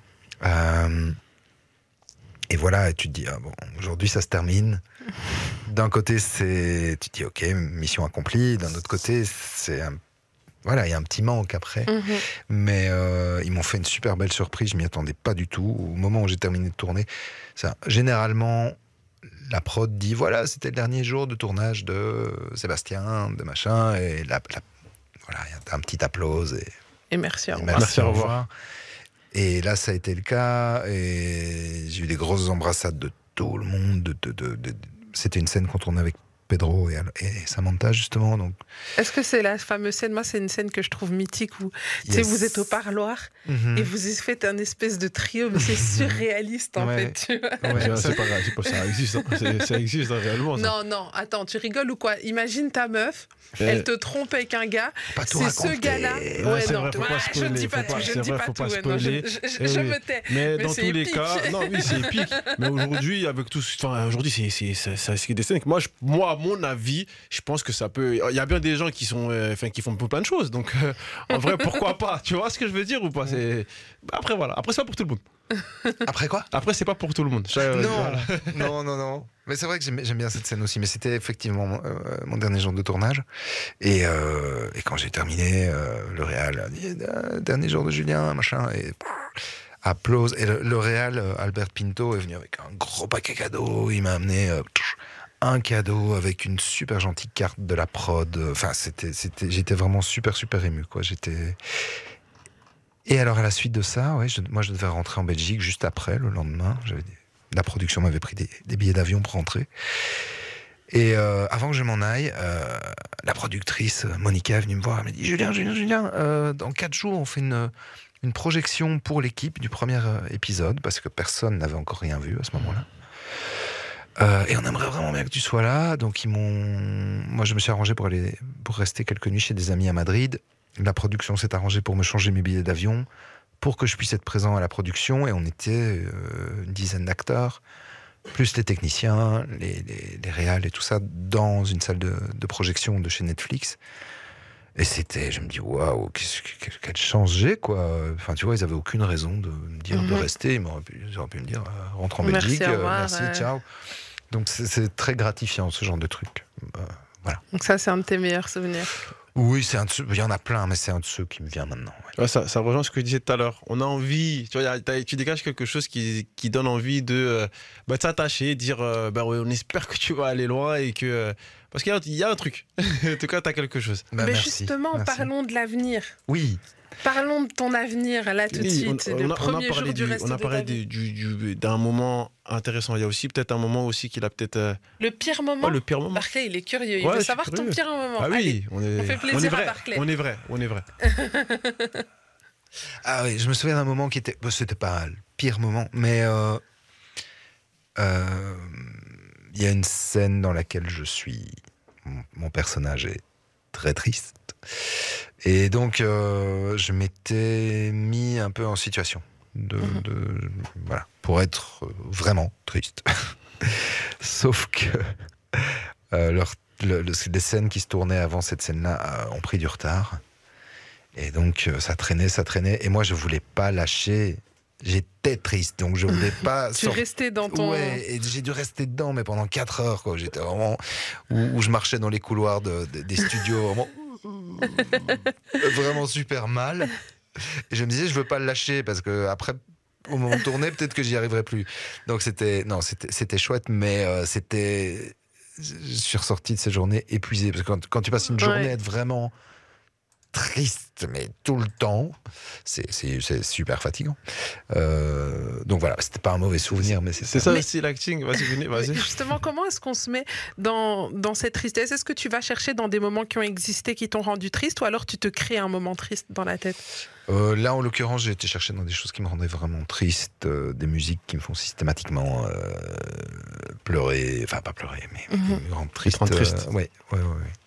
Euh, et voilà, et tu te dis ah bon, aujourd'hui ça se termine. D'un côté, c'est tu te dis ok, mission accomplie. D'un autre côté, c'est un- voilà, il y a un petit manque après. Mhm. Mais euh, ils m'ont fait une super belle surprise, je m'y attendais pas du tout. Au moment où j'ai terminé de tourner, ça, généralement, la prod dit voilà, c'était le dernier jour de tournage de Sébastien, de machin, et la, la- voilà, il y a un petit applause et, Et merci. au et revoir. Merci, au revoir. Et là, ça a été le cas, et j'ai eu des grosses embrassades de tout le monde. De, de- de- de- c'était une scène qu'on tournait avec Pedro et, et Samantha, justement. Donc, Est-ce que c'est la fameuse scène? Moi, c'est une scène que je trouve mythique où tu sais, yes. vous êtes au parloir Mhm. et vous faites un espèce de trio, mais c'est surréaliste en Ouais. fait. Tu vois Ouais, C'est- pas grave, c'est pas- ça existe. hein. C'est- Ça existe hein, réellement. ça. non, non, attends, tu rigoles ou quoi? Imagine ta meuf, Eh, elle te trompe avec un gars, c'est ce gars-là. Ouais, Ouais, c'est non, vrai, faut ouais, pas je ne dis pas tout, je ne dis pas tout. je spoiler. je- je- Eh me tais. Mais, Mais dans tous les cas, non, oui, c'est épique. Mais aujourd'hui, avec tout, aujourd'hui, c'est, des scènes que moi, à mon avis, je pense que ça peut. Il y a bien des gens qui sont, euh, enfin, qui font plein de choses. Donc, euh, en vrai, pourquoi pas Tu vois ce que je veux dire ou pas? C'est après voilà. Après, c'est pas pour tout le monde. Après quoi? Après, c'est pas pour tout le monde. Euh, non, voilà. non, non, non. Mais c'est vrai que j'aime bien cette scène aussi. Mais c'était effectivement mon, euh, mon dernier jour de tournage. Et, euh, et quand j'ai terminé, euh, le Réal a dit Euh, dernier jour de Julien, machin. Et applause. Et le, euh, Albert Pinto, est venu avec un gros paquet cadeau. Il m'a amené euh, un cadeau avec une super gentille carte de la prod. Enfin, c'était, j'étais vraiment super, super ému. Quoi. J'étais. Et alors, à la suite de ça, je- moi, je devais rentrer en Belgique juste après, le lendemain. La production m'avait pris des, billets d'avion pour rentrer. Et euh, avant que je m'en aille, euh, la productrice Monica est venue me voir. Elle m'a dit Julien, Julien, Julien, euh, dans quatre jours, on fait une, projection pour l'équipe du premier épisode, parce que personne n'avait encore rien vu à ce moment-là. Euh, et on aimerait vraiment bien que tu sois là. Donc, ils m'ont. Moi, je me suis arrangé pour, aller, pour rester quelques nuits chez des amis à Madrid. La production s'est arrangée pour me changer mes billets d'avion, pour que je puisse être présent à la production. Et on était euh, une dizaine d'acteurs, plus les techniciens, les, les, les réals et tout ça, dans une salle de, de projection de chez Netflix. Et c'était, je me dis, waouh, quelle chance j'ai, quoi. Enfin, tu vois, ils avaient aucune raison de me dire de Mhm. rester. Ils m'auraient pu, ils auraient pu me dire, euh, rentre en Merci, Belgique, euh, revoir, merci, ciao. Donc, c'est- très gratifiant, ce genre de truc. Euh, Donc ça, c'est un de tes meilleurs souvenirs. oui, c'est un de ceux, il y en a plein, mais c'est un de ceux qui me vient maintenant. ouais. Ouais, ça, ça rejoint ce que je disais tout à l'heure. On a envie, tu vois, dégages quelque chose qui, qui donne envie de, euh, bah, de s'attacher, dire, euh, bah, ouais, on espère que tu vas aller loin et que. euh, parce qu'il y a, il y a un truc. en tout cas, tu as quelque chose. Bah, Mais merci, justement, merci. parlons de l'avenir. Oui, Parlons de ton avenir, là, tout de suite. on, le a, on a premier parlé, jour du, du, reste on a de parlé ta vie. du- du- du- d'un moment intéressant. Il y a aussi peut-être un moment aussi qu'il a peut-être. euh, Le pire moment pas le pire moment. Barclay, il est curieux. Il Ouais, veut savoir ton pire moment. Ah Allez. oui, on est, on fait on plaisir est à vrai. Barclay. On est vrai, on est vrai. Ah oui, je me souviens d'un moment qui était. bon, C'était pas le pire moment, mais euh, euh, il y a une scène dans laquelle je suis. Mon personnage est très triste. Et donc, euh, je m'étais mis un peu en situation. De, Mhm. de- voilà, pour être vraiment triste. Sauf que euh, leur- le- le- les scènes qui se tournaient avant cette scène-là euh, ont pris du retard. Et donc, euh, ça traînait, ça traînait. Et moi, je voulais pas lâcher. J'étais triste, donc je voulais pas Tu sortir. restais dans ton. Ouais, et j'ai dû rester dedans, mais pendant 4 heures, quoi. J'étais vraiment. Où, où je marchais dans les couloirs de- de- des studios, vraiment. Vraiment super mal. Et je me disais, je veux pas le lâcher, parce que après, au moment de tourner, peut-être que j'y arriverai plus. Donc c'était. Non, c'était chouette, mais euh, c'était. Je suis ressorti de cette journée épuisé, parce que quand, quand tu passes une journée à être vraiment triste, mais tout le temps, c'est super fatigant. Euh, donc voilà, c'était pas un mauvais souvenir, mais c'est C'est ça. ça aussi l'acting. Vas-y, venez, vas-y. Justement, comment est-ce qu'on se met dans, dans cette tristesse? Est-ce que tu vas chercher dans des moments qui ont existé, qui t'ont rendu triste, ou alors tu te crées un moment triste dans la tête? Euh, là, en l'occurrence, j'ai été chercher dans des choses qui me rendaient vraiment triste, euh, des musiques qui me font systématiquement euh, pleurer, enfin pas pleurer, mais Mhm. me triste. rendre triste. euh, ouais, ouais, ouais.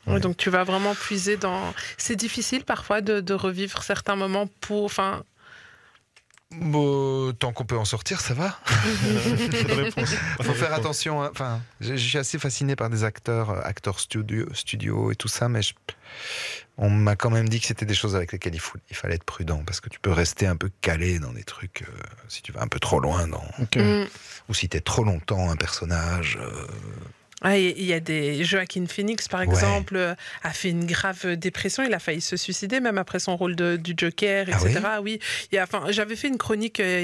Ouais, Ouais. Donc tu vas vraiment puiser dans. C'est difficile parfois de, de revivre certains moments pour. Enfin, Bon, tant qu'on peut en sortir, ça va. Faut faire attention. hein. Enfin, je, je suis assez fasciné par des acteurs, euh, acteurs studio, studio et tout ça, mais je- on m'a quand même dit que c'était des choses avec lesquelles il, faut, il fallait être prudent parce que tu peux rester un peu calé dans des trucs euh, si tu vas un peu trop loin dans, mm. ou si t'es trop longtemps un personnage. euh, Ah, Il y a des Joaquin Phoenix, par Ouais. exemple, euh, a fait une grave dépression. Il a failli se suicider, même après son rôle de- du Joker, Ah etc. oui, il y a, enfin, j'avais fait une chronique. euh,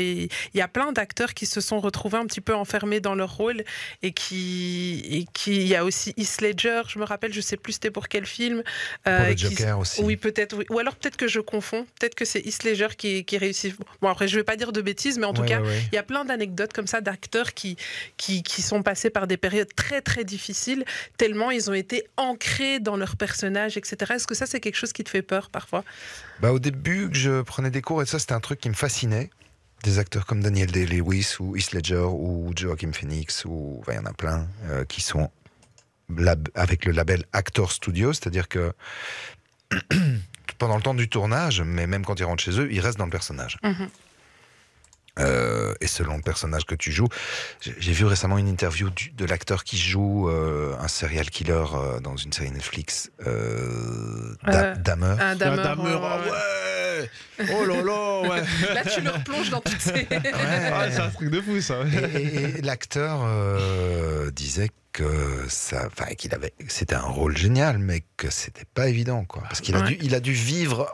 Il y a plein d'acteurs qui se sont retrouvés un petit peu enfermés dans leur rôle et qui, et qui, il y a aussi Heath Ledger. Je me rappelle, je sais plus c'était pour quel film. pour euh, le qui- Joker aussi. Oui, peut-être. oui. Ou alors peut-être que je confonds. Peut-être que c'est Heath Ledger qui, qui réussit. Bon, après, je vais pas dire de bêtises, mais en tout Ouais, cas, ouais. il y a plein d'anecdotes comme ça d'acteurs qui, qui, qui sont passés par des périodes très très difficiles, tellement ils ont été ancrés dans leur personnage, etc. Est-ce que ça, c'est quelque chose qui te fait peur parfois? Bah, au début, je prenais des cours et ça, c'était un truc qui me fascinait. Des acteurs comme Daniel Day-Lewis ou Heath Ledger ou Joaquin Phoenix, ou il y en a plein euh, qui sont lab- avec le label Actor Studio, c'est-à-dire que pendant le temps du tournage, mais même quand ils rentrent chez eux, ils restent dans le personnage. Mhm. Euh, et selon le personnage que tu joues, j'ai vu récemment une interview du- de l'acteur qui joue euh, un serial killer euh, dans une série Netflix, euh, Da- Euh, Dahmer. Un La Dahmer, Dahmer, ah euh, ouais Oh là là, ouais Là, tu le replonges dans toutes ces. Ah, c'est un truc de fou, ça. Et, et- et l'acteur euh, disait que ça, enfin qu'il avait, c'était un rôle génial, mais que c'était pas évident, quoi, parce qu'il a Ouais. dû, il a dû vivre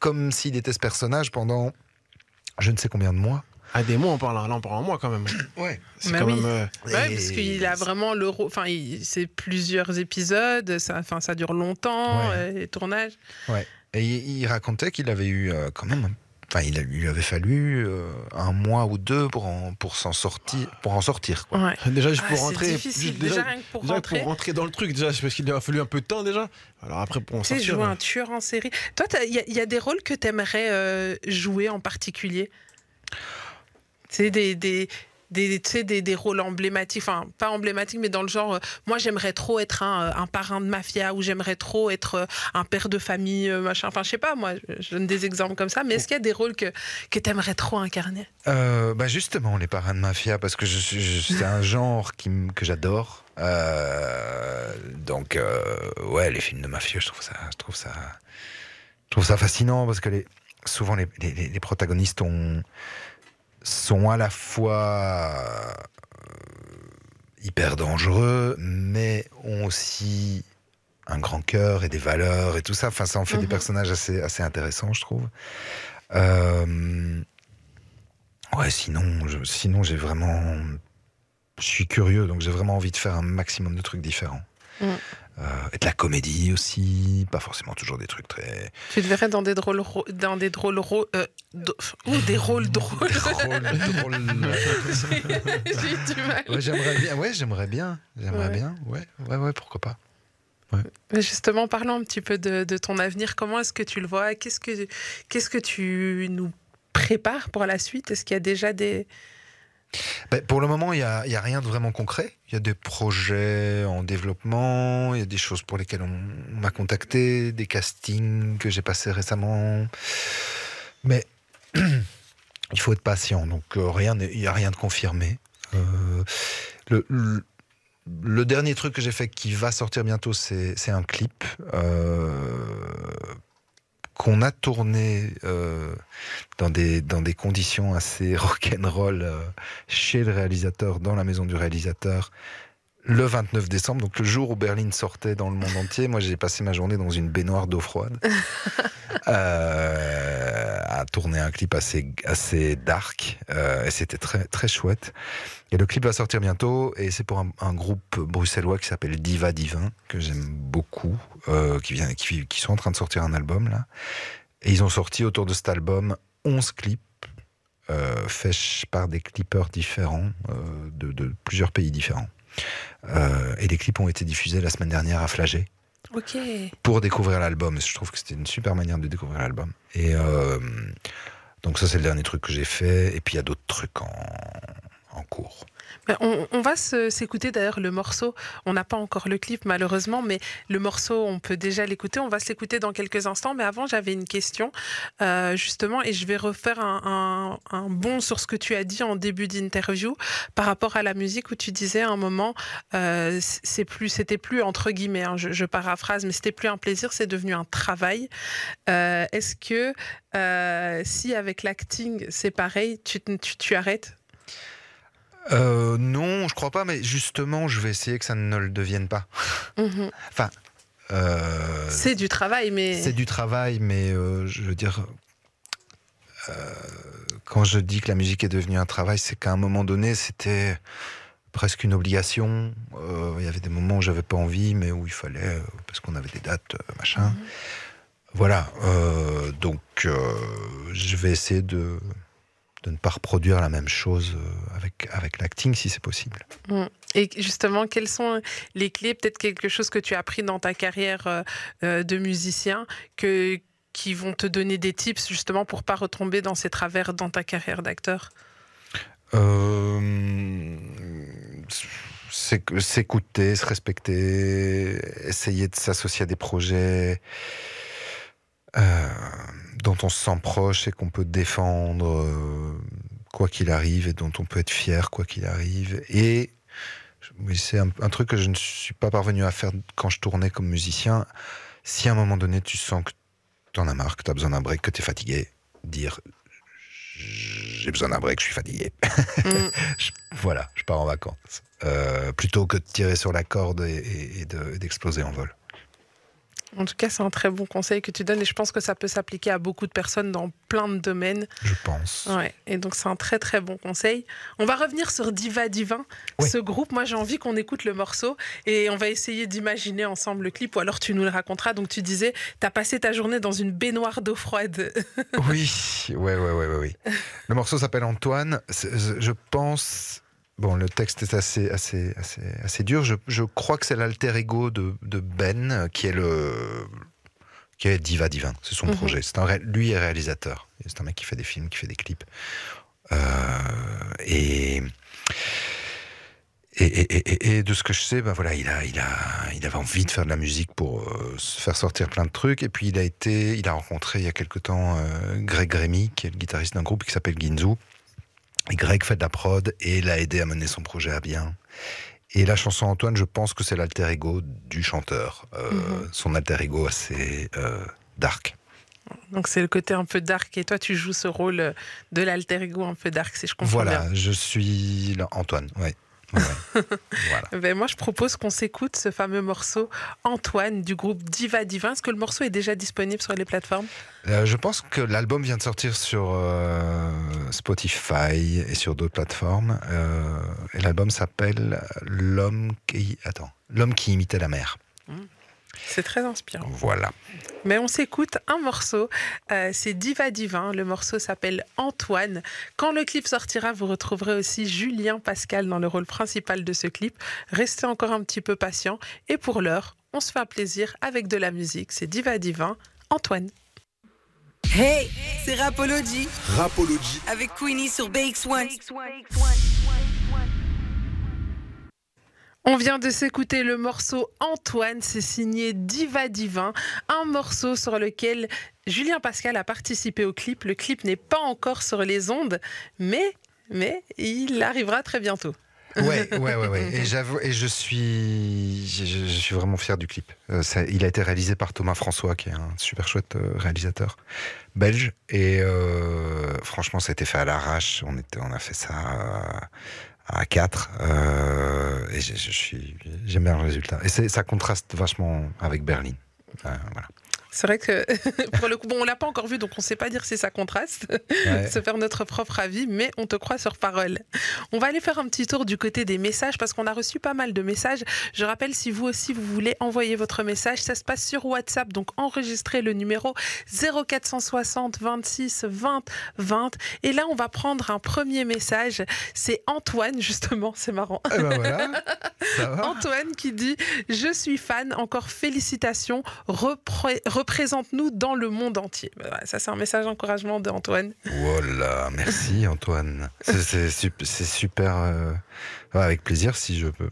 comme s'il était ce personnage pendant je ne sais combien de mois. Ah, des mois, on parle, là, on parle en mois quand même. Ouais. C'est Bah quand oui. même. euh, Ouais, parce qu'il a vraiment le rôle. Enfin, il- c'est plusieurs épisodes, ça, enfin, ça dure longtemps, Ouais. euh, les tournages. Et il, il racontait qu'il avait eu euh, quand même, enfin il, a- il lui avait fallu euh, un mois ou deux pour en, pour s'en sortir, pour en sortir, quoi. Ouais. Déjà, juste Ah, pour c'est rentrer. difficile. juste Déjà, rien que pour déjà rentrer. pour rentrer dans le truc, déjà, c'est parce qu'il lui a fallu un peu de temps déjà. Alors après, pour en Tu sais, sortir. jouer un tueur en série. Toi, il y, a- y a des rôles que tu aimerais jouer en particulier? Sais, des, des, des, des, des rôles emblématiques, enfin pas emblématiques, mais dans le genre, euh, moi j'aimerais trop être un, euh, un parrain de mafia ou j'aimerais trop être euh, un père de famille, euh, machin. Enfin, je sais pas, moi, je donne des exemples comme ça, mais est-ce qu'il y a des rôles que, que tu aimerais trop incarner? Bah justement, les parrains de mafia, parce que je, suis- je- c'est un genre qui, que j'adore. Donc, ouais, les films de mafieux, je trouve ça, je trouve ça, je trouve ça fascinant parce que les, souvent les- les protagonistes ont, sont à la fois euh, hyper dangereux, mais ont aussi un grand cœur et des valeurs et tout ça. Enfin, ça en fait des Mhm. personnages assez, assez intéressants, je trouve. Euh, Ouais, sinon, je- sinon j'ai vraiment. Je suis curieux, donc j'ai vraiment envie de faire un maximum de trucs différents. Euh, et de la comédie aussi, pas forcément toujours des trucs très. Tu te verrais dans des drôles, dans des drôles, euh, ou des rôles drôles. Des rôles drôles. J'ai du mal. Ouais, j'aimerais bien. Ouais, j'aimerais bien. J'aimerais Ouais. bien. Ouais, ouais, ouais, pourquoi pas. Mais Justement, parlons un petit peu de, de ton avenir. Comment est-ce que tu le vois? Qu'est-ce que qu'est-ce que tu nous prépares pour la suite? Est-ce qu'il y a déjà des Ben, pour le moment, il n'y a, rien de vraiment concret. Il y a des projets en développement, il y a des choses pour lesquelles on, m'a contacté, des castings que j'ai passés récemment. Mais il faut être patient, donc euh, il n'y a rien de confirmé. Euh, le, dernier truc que j'ai fait qui va sortir bientôt, c'est un clip euh, qu'on a tourné euh, dans, des, dans des conditions assez rock'n'roll euh, chez le réalisateur, dans la maison du réalisateur, le 29 décembre, donc le jour où Berlin sortait dans le monde entier. Moi, j'ai passé ma journée dans une baignoire d'eau froide euh, à tourner un clip assez, assez dark. euh, et c'était très, très chouette. Et le clip va sortir bientôt, et c'est pour un, un groupe bruxellois qui s'appelle Diva Divin, que j'aime beaucoup, euh, qui, vient, qui, qui sont en train de sortir un album là. Et ils ont sorti autour de cet album 11 clips euh, faits par des clippers différents euh, de, de plusieurs pays différents. Euh, et les clips ont été diffusés la semaine dernière à Flagey pour découvrir l'album. Je trouve que c'était une super manière de découvrir l'album. Et euh, donc ça c'est le dernier truc que j'ai fait. Et puis il y a d'autres trucs en, cours. On, va s'écouter d'ailleurs le morceau. On n'a pas encore le clip malheureusement, mais le morceau, on peut déjà l'écouter. On va se l'écouter dans quelques instants. Mais avant, j'avais une question euh, justement, et je vais refaire un, bond sur ce que tu as dit en début d'interview par rapport à la musique où tu disais à un moment, euh, c'est plus, c'était plus entre guillemets, hein, je, paraphrase, mais c'était plus un plaisir, c'est devenu un travail. Euh, Est-ce que si avec l'acting c'est pareil, tu arrêtes Euh, non, je crois pas, mais justement, je vais essayer que ça ne le devienne pas. Mhm. Euh, C'est du travail, mais. C'est du travail, mais euh, je veux dire, quand je dis que la musique est devenue un travail, c'est qu'à un moment donné, c'était presque une obligation. Il y avait des moments où j'avais pas envie, mais où il fallait, parce qu'on avait des dates, machin. Mhm. Voilà. donc, je vais essayer de, de ne pas reproduire la même chose euh, avec, avec l'acting, si c'est possible. Et justement, quelles sont les clés, peut-être quelque chose que tu as appris dans ta carrière euh, euh, de musicien, que, qui vont te donner des tips justement pour pas retomber dans ces travers dans ta carrière d'acteur? Euh, S'écouter, se respecter, essayer de s'associer à des projets euh, dont on se sent proche et qu'on peut défendre euh, quoi qu'il arrive et dont on peut être fier quoi qu'il arrive. Et c'est un, un truc que je ne suis pas parvenu à faire quand je tournais comme musicien. Si à un moment donné tu sens que tu en as marre, que tu as besoin d'un break, que tu es fatigué, dire j'ai besoin d'un break, je suis fatigué. Mm. Je- voilà, je pars en vacances. Euh, plutôt que de tirer sur la corde et, et- et de- et d'exploser en vol. En tout cas, c'est un très bon conseil que tu donnes et je pense que ça peut s'appliquer à beaucoup de personnes dans plein de domaines. Je pense. Ouais, et donc c'est un très très bon conseil. On va revenir sur Diva Divin, Oui. ce groupe. Moi, j'ai envie qu'on écoute le morceau et on va essayer d'imaginer ensemble le clip ou alors tu nous le raconteras. Donc tu disais, t'as passé ta journée dans une baignoire d'eau froide. Oui, ouais, ouais, ouais, ouais, oui. Le morceau s'appelle Antoine. Je pense. Bon, le texte est assez, assez, assez, assez dur. Je, je crois que c'est l'alter ego de, de Ben, euh, qui est le, qui est Diva Divin. C'est son Mhm. projet. C'est un lui est réalisateur. Et C'est un mec qui fait des films, qui fait des clips. et et, de ce que je sais, ben voilà, il, a, il, a, il avait envie de faire de la musique pour euh, se faire sortir plein de trucs. Et puis il a été, il a rencontré il y a quelque temps euh, Greg Rémy, qui est le guitariste d'un groupe qui s'appelle Ginzu. Greg fait de la prod et l'a aidé à mener son projet à bien. Et la chanson Antoine, je pense que c'est l'alter ego du chanteur. Euh, mhm. Son alter ego assez dark. Donc c'est le côté un peu dark et toi tu joues ce rôle de l'alter ego un peu dark si je comprends voilà, bien. Voilà, je suis Antoine, ouais. ben moi, je propose qu'on s'écoute ce fameux morceau Antoine du groupe Diva Divin. Est-ce que le morceau est déjà disponible sur les plateformes? Euh, Je pense que l'album vient de sortir sur euh, Spotify et sur d'autres plateformes. Euh, et l'album s'appelle L'homme qui attends, l'homme qui imitait la mer. C'est très inspirant. Voilà. Mais on s'écoute un morceau. Euh, c'est Diva Divin. Le morceau s'appelle Antoine. Quand le clip sortira, vous retrouverez aussi Julien Pascal dans le rôle principal de ce clip. Restez encore un petit peu patient. Et pour l'heure, on se fait un plaisir avec de la musique. C'est Diva Divin. Antoine. Hey, c'est Rapology. Rapology. Avec Queenie sur BX1. On vient de s'écouter le morceau Antoine, c'est signé Diva Divin, un morceau sur lequel Julien Pascal a participé au clip. Le clip n'est pas encore sur les ondes, mais, mais il arrivera très bientôt. Ouais, ouais, ouais, ouais. Et j'avoue, et je suis, je, suis vraiment fier du clip. Euh, il a été réalisé par Thomas François, qui est un super chouette euh, réalisateur belge. Et euh, franchement, ça a été fait à l'arrache. On était, on a fait ça à 4 euh, et j'aime bien le résultat. Et ça contraste vachement avec Berlin. Euh, voilà c'est vrai que pour le coup, bon, on l'a pas encore vu, donc on ne sait pas dire si ça contraste, se faire notre propre avis, mais on te croit sur parole. On va aller faire un petit tour du côté des messages parce qu'on a reçu pas mal de messages. Je rappelle, si vous aussi vous voulez envoyer votre message, ça se passe sur WhatsApp, donc enregistrez le numéro 0460 26 20 20. Et là, on va prendre un premier message. C'est Antoine, justement, c'est marrant. Eh ben voilà. Antoine qui dit Je suis fan, encore félicitations, repré représente-nous dans le monde entier. Bah, ça, c'est un message d'encouragement d'Antoine. Voilà, merci Antoine. C'est super. Euh, avec plaisir si je peux.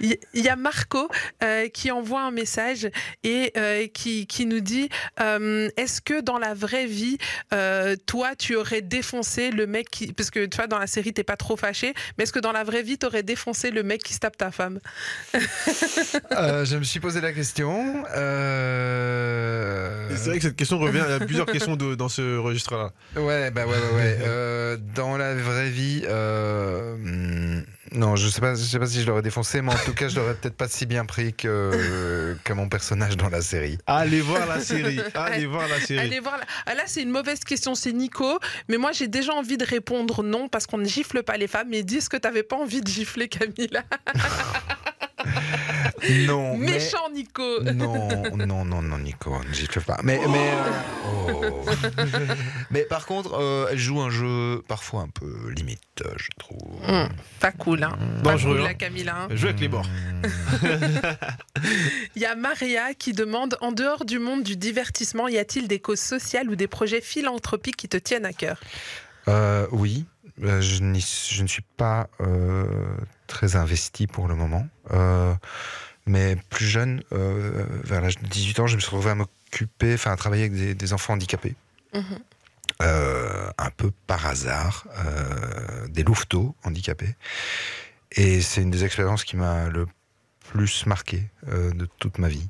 Il y a Marco euh, qui envoie un message et euh, qui, qui, nous dit Est-ce que dans la vraie vie, toi, tu aurais défoncé le mec qui. Parce que tu vois, dans la série, t'es pas trop fâché, mais est-ce que dans la vraie vie, tu aurais défoncé le mec qui se tape ta femme? Je me suis posé la question. C'est vrai que cette question revient. Il y a plusieurs questions dans ce registre-là. Ouais, bah ouais, ouais. ouais. dans la vraie vie. Hmm, non, je sais pas, je sais pas si je l'aurais défoncé, mais en tout cas, je l'aurais peut-être pas si bien pris que, que mon personnage dans la série. Allez voir la série. Allez voir la série. Allez voir ah, Là, c'est une mauvaise question, c'est Nico. Mais moi, j'ai déjà envie de répondre non parce qu'on ne gifle pas les femmes. Mais dis ce que t'avais pas envie de gifler, Camilla. non. Méchant Nico. Non, non, non, non, Nico, ne gifle pas. Mais, mais, euh, oh. mais par contre, euh, elle joue un jeu parfois un peu limite, je trouve. Hmm, pas cool, hein. Pas cool. Hein. Joue avec les bords. Il y a Maria qui demande en dehors du monde du divertissement, y a-t-il des causes sociales ou des projets philanthropiques qui te tiennent à cœur? Euh, Oui. Je, je, ne suis pas très investi pour le moment. Euh, mais plus jeune, euh, vers l'âge de 18 ans, je me suis retrouvé à m'occuper, enfin à travailler avec des, enfants handicapés. Mhm. Euh, un peu par hasard, des louveteaux handicapés. Et c'est une des expériences qui m'a le plus marqué de toute ma vie.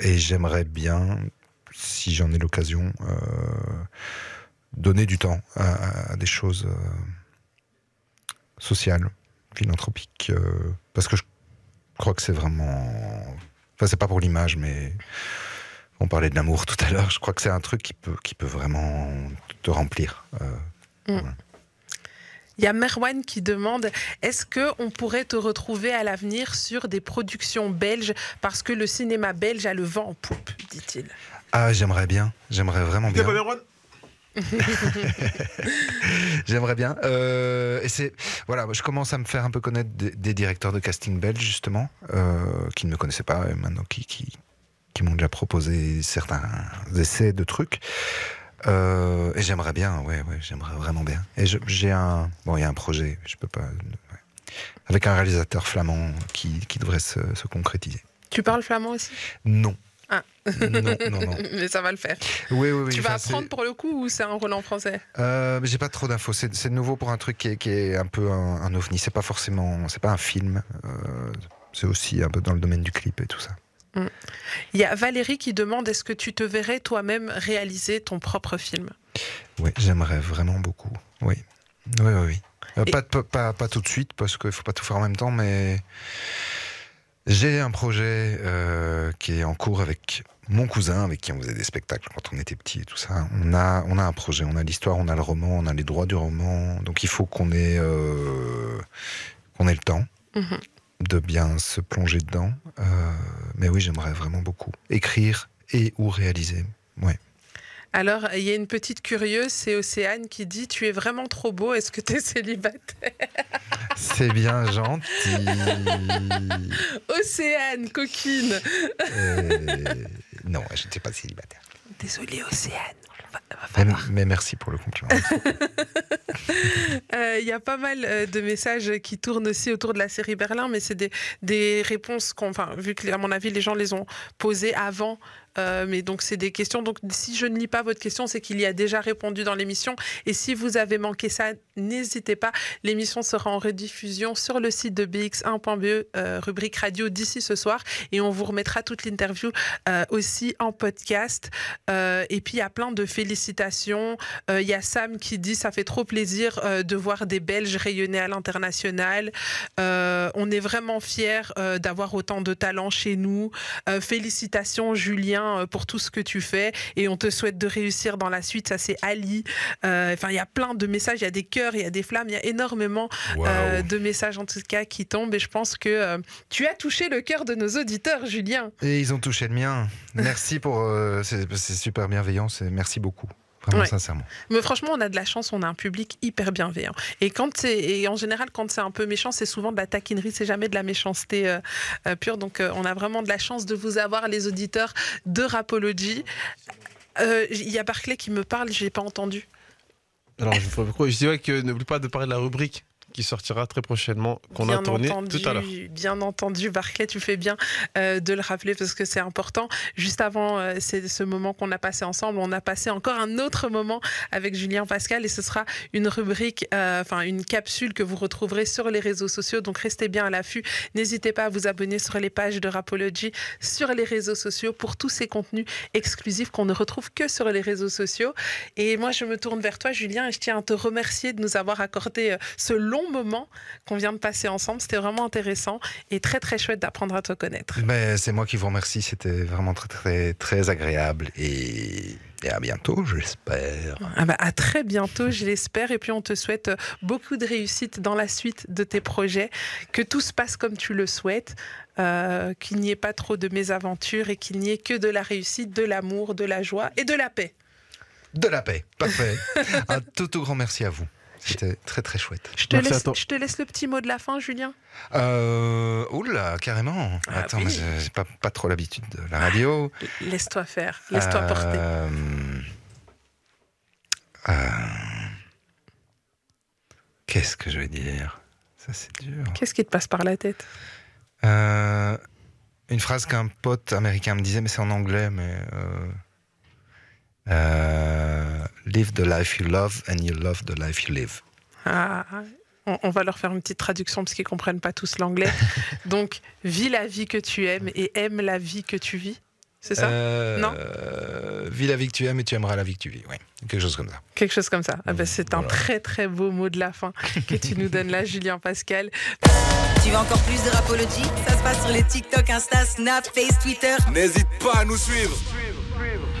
et j'aimerais bien, si j'en ai l'occasion, donner du temps à des choses sociale, philanthropique, euh, parce que je crois que c'est vraiment. Enfin, c'est pas pour l'image, mais on parlait de l'amour tout à l'heure. Je crois que c'est un truc qui peut, qui peut vraiment te remplir. Euh, mm. Il y a Merwan qui demande est-ce que on pourrait te retrouver à l'avenir sur des productions belges parce que le cinéma belge a le vent en poupe, dit-il. Ah, j'aimerais bien, j'aimerais vraiment bien. J'aimerais bien. Euh, et c'est voilà, je commence à me faire un peu connaître des, directeurs de casting belges justement, euh, qui ne me connaissaient pas, et maintenant qui, qui, qui m'ont déjà proposé certains essais de trucs. Euh, et j'aimerais bien, ouais, ouais, j'aimerais vraiment bien. Et j'ai un, bon, il y a un projet, je peux pas, ouais. avec un réalisateur flamand qui, qui devrait se, se concrétiser. Tu parles flamand aussi? Non. Ah. non, non, non. Mais ça va le faire. Oui, oui, oui. tu vas enfin, apprendre pour le coup ou c'est un rôle en français? Euh, j'ai pas trop d'infos. C'est nouveau pour un truc qui est, qui est un peu un, un ovni. C'est pas forcément, c'est pas un film. Euh, c'est aussi un peu dans le domaine du clip et tout ça. Il y a Valérie qui demande est-ce que tu te verrais toi-même réaliser ton propre film? Oui, j'aimerais vraiment beaucoup. Oui, oui, oui. oui. Euh, Et- pas, pas, pas, pas tout de suite parce qu'il faut pas tout faire en même temps, mais j'ai un projet euh, qui est en cours avec mon cousin, avec qui on faisait des spectacles quand on était petit et tout ça. On a, on a un projet, on a l'histoire, on a le roman, on a les droits du roman. Donc il faut qu'on ait, euh, qu'on ait le temps. Mhm. de bien se plonger dedans. Euh, mais oui, j'aimerais vraiment beaucoup écrire et ou réaliser. Ouais. Alors, il y a une petite curieuse, c'est Océane qui dit Tu es vraiment trop beau, est-ce que tu es célibataire? C'est bien gentil. Océane, coquine Euh, non, je n'étais pas célibataire. Désolée, Océane. Va, va Mais, merci pour le compliment. Euh, Il y a pas mal euh, de messages qui tournent aussi autour de la série Berlin, mais c'est des, des réponses qu'on, enfin, vu que à mon avis les gens les ont posées avant, euh, mais donc c'est des questions. Donc si je ne lis pas votre question, c'est qu'il y a déjà répondu dans l'émission. Et si vous avez manqué ça, n'hésitez pas. L'émission sera en rediffusion sur le site de bx1.be, euh, rubrique radio d'ici ce soir, et on vous remettra toute l'interview euh, aussi en podcast. Et puis il y a plein de félicitations. Il y a Sam qui dit ça fait trop plaisir de voir des Belges rayonner à l'international. On est vraiment fiers d'avoir autant de talent chez nous. Félicitations Julien euh, pour tout ce que tu fais et on te souhaite de réussir dans la suite. Ça c'est Ali. Euh, Enfin il y a plein de messages, il y a des cœurs, il y a des flammes, il y a énormément euh, de messages en tout cas qui tombent et je pense que euh, tu as touché le cœur de nos auditeurs Julien. Et ils ont touché le mien. Merci pour. c'est super bienveillant. Merci beaucoup. Vraiment, Ouais. sincèrement. Mais franchement, on a de la chance, on a un public hyper bienveillant. Et quand c'est, et en général, quand c'est un peu méchant, c'est souvent de la taquinerie, c'est jamais de la méchanceté euh, euh, pure. Donc, euh, on a vraiment de la chance de vous avoir, les auditeurs de Rapology. Euh, Il y a Barclay qui me parle, j'ai pas entendu. Alors, je, pourquoi- je dirais que n'oublie pas de parler de la rubrique qui sortira très prochainement, qu'on a entendu, tout à l'heure. Bien entendu, Barclay, tu fais bien euh, de le rappeler parce que c'est important. Juste avant euh, c'est ce moment qu'on a passé ensemble, on a passé encore un autre moment avec Julien Pascal et ce sera une rubrique, euh, enfin une capsule que vous retrouverez sur les réseaux sociaux. Donc restez bien à l'affût. N'hésitez pas à vous abonner sur les pages de Rapology sur les réseaux sociaux pour tous ces contenus exclusifs qu'on ne retrouve que sur les réseaux sociaux. Et moi, je me tourne vers toi, Julien, et je tiens à te remercier de nous avoir accordé ce long moment qu'on vient de passer ensemble. C'était vraiment intéressant et très très chouette d'apprendre à te connaître. Mais c'est moi qui vous remercie. C'était vraiment très, très, très agréable. Et, et à bientôt, j'espère. Ah bah, à très bientôt, je l'espère. Et puis on te souhaite beaucoup de réussite dans la suite de tes projets, que tout se passe comme tu le souhaites, euh, qu'il n'y ait pas trop de mésaventures et qu'il n'y ait que de la réussite, de l'amour, de la joie et de la paix. De la paix. Parfait. Un tout, tout grand merci à vous. C'était très, très chouette. Je te, Merci à laisse, toi. je te laisse le petit mot de la fin, Julien. Euh, oula, carrément. Ah Attends, oui. mais j'ai pas, pas trop l'habitude de la radio. Laisse-toi faire, laisse-toi Euh, porter. euh, Qu'est-ce que je vais dire? Ça, c'est dur. Qu'est-ce qui te passe par la tête? Euh, une phrase qu'un pote américain me disait, mais c'est en anglais, mais. Euh, live the life you love and you love the life you live. Ah, on, on va leur faire une petite traduction parce qu'ils comprennent pas tous l'anglais. Donc, vis la vie que tu aimes et aime la vie que tu vis. C'est ça? Euh, Non? Vis la vie que tu aimes et tu aimeras la vie que tu vis. Oui, quelque chose comme ça. Quelque chose comme ça. Ah ben, c'est un très très beau mot de la fin que tu nous donnes là, Julien Pascal. Tu veux encore plus de Rapology? Ça se passe sur les TikTok, Insta, Snap, Face, Twitter. N'hésite pas à nous suivre.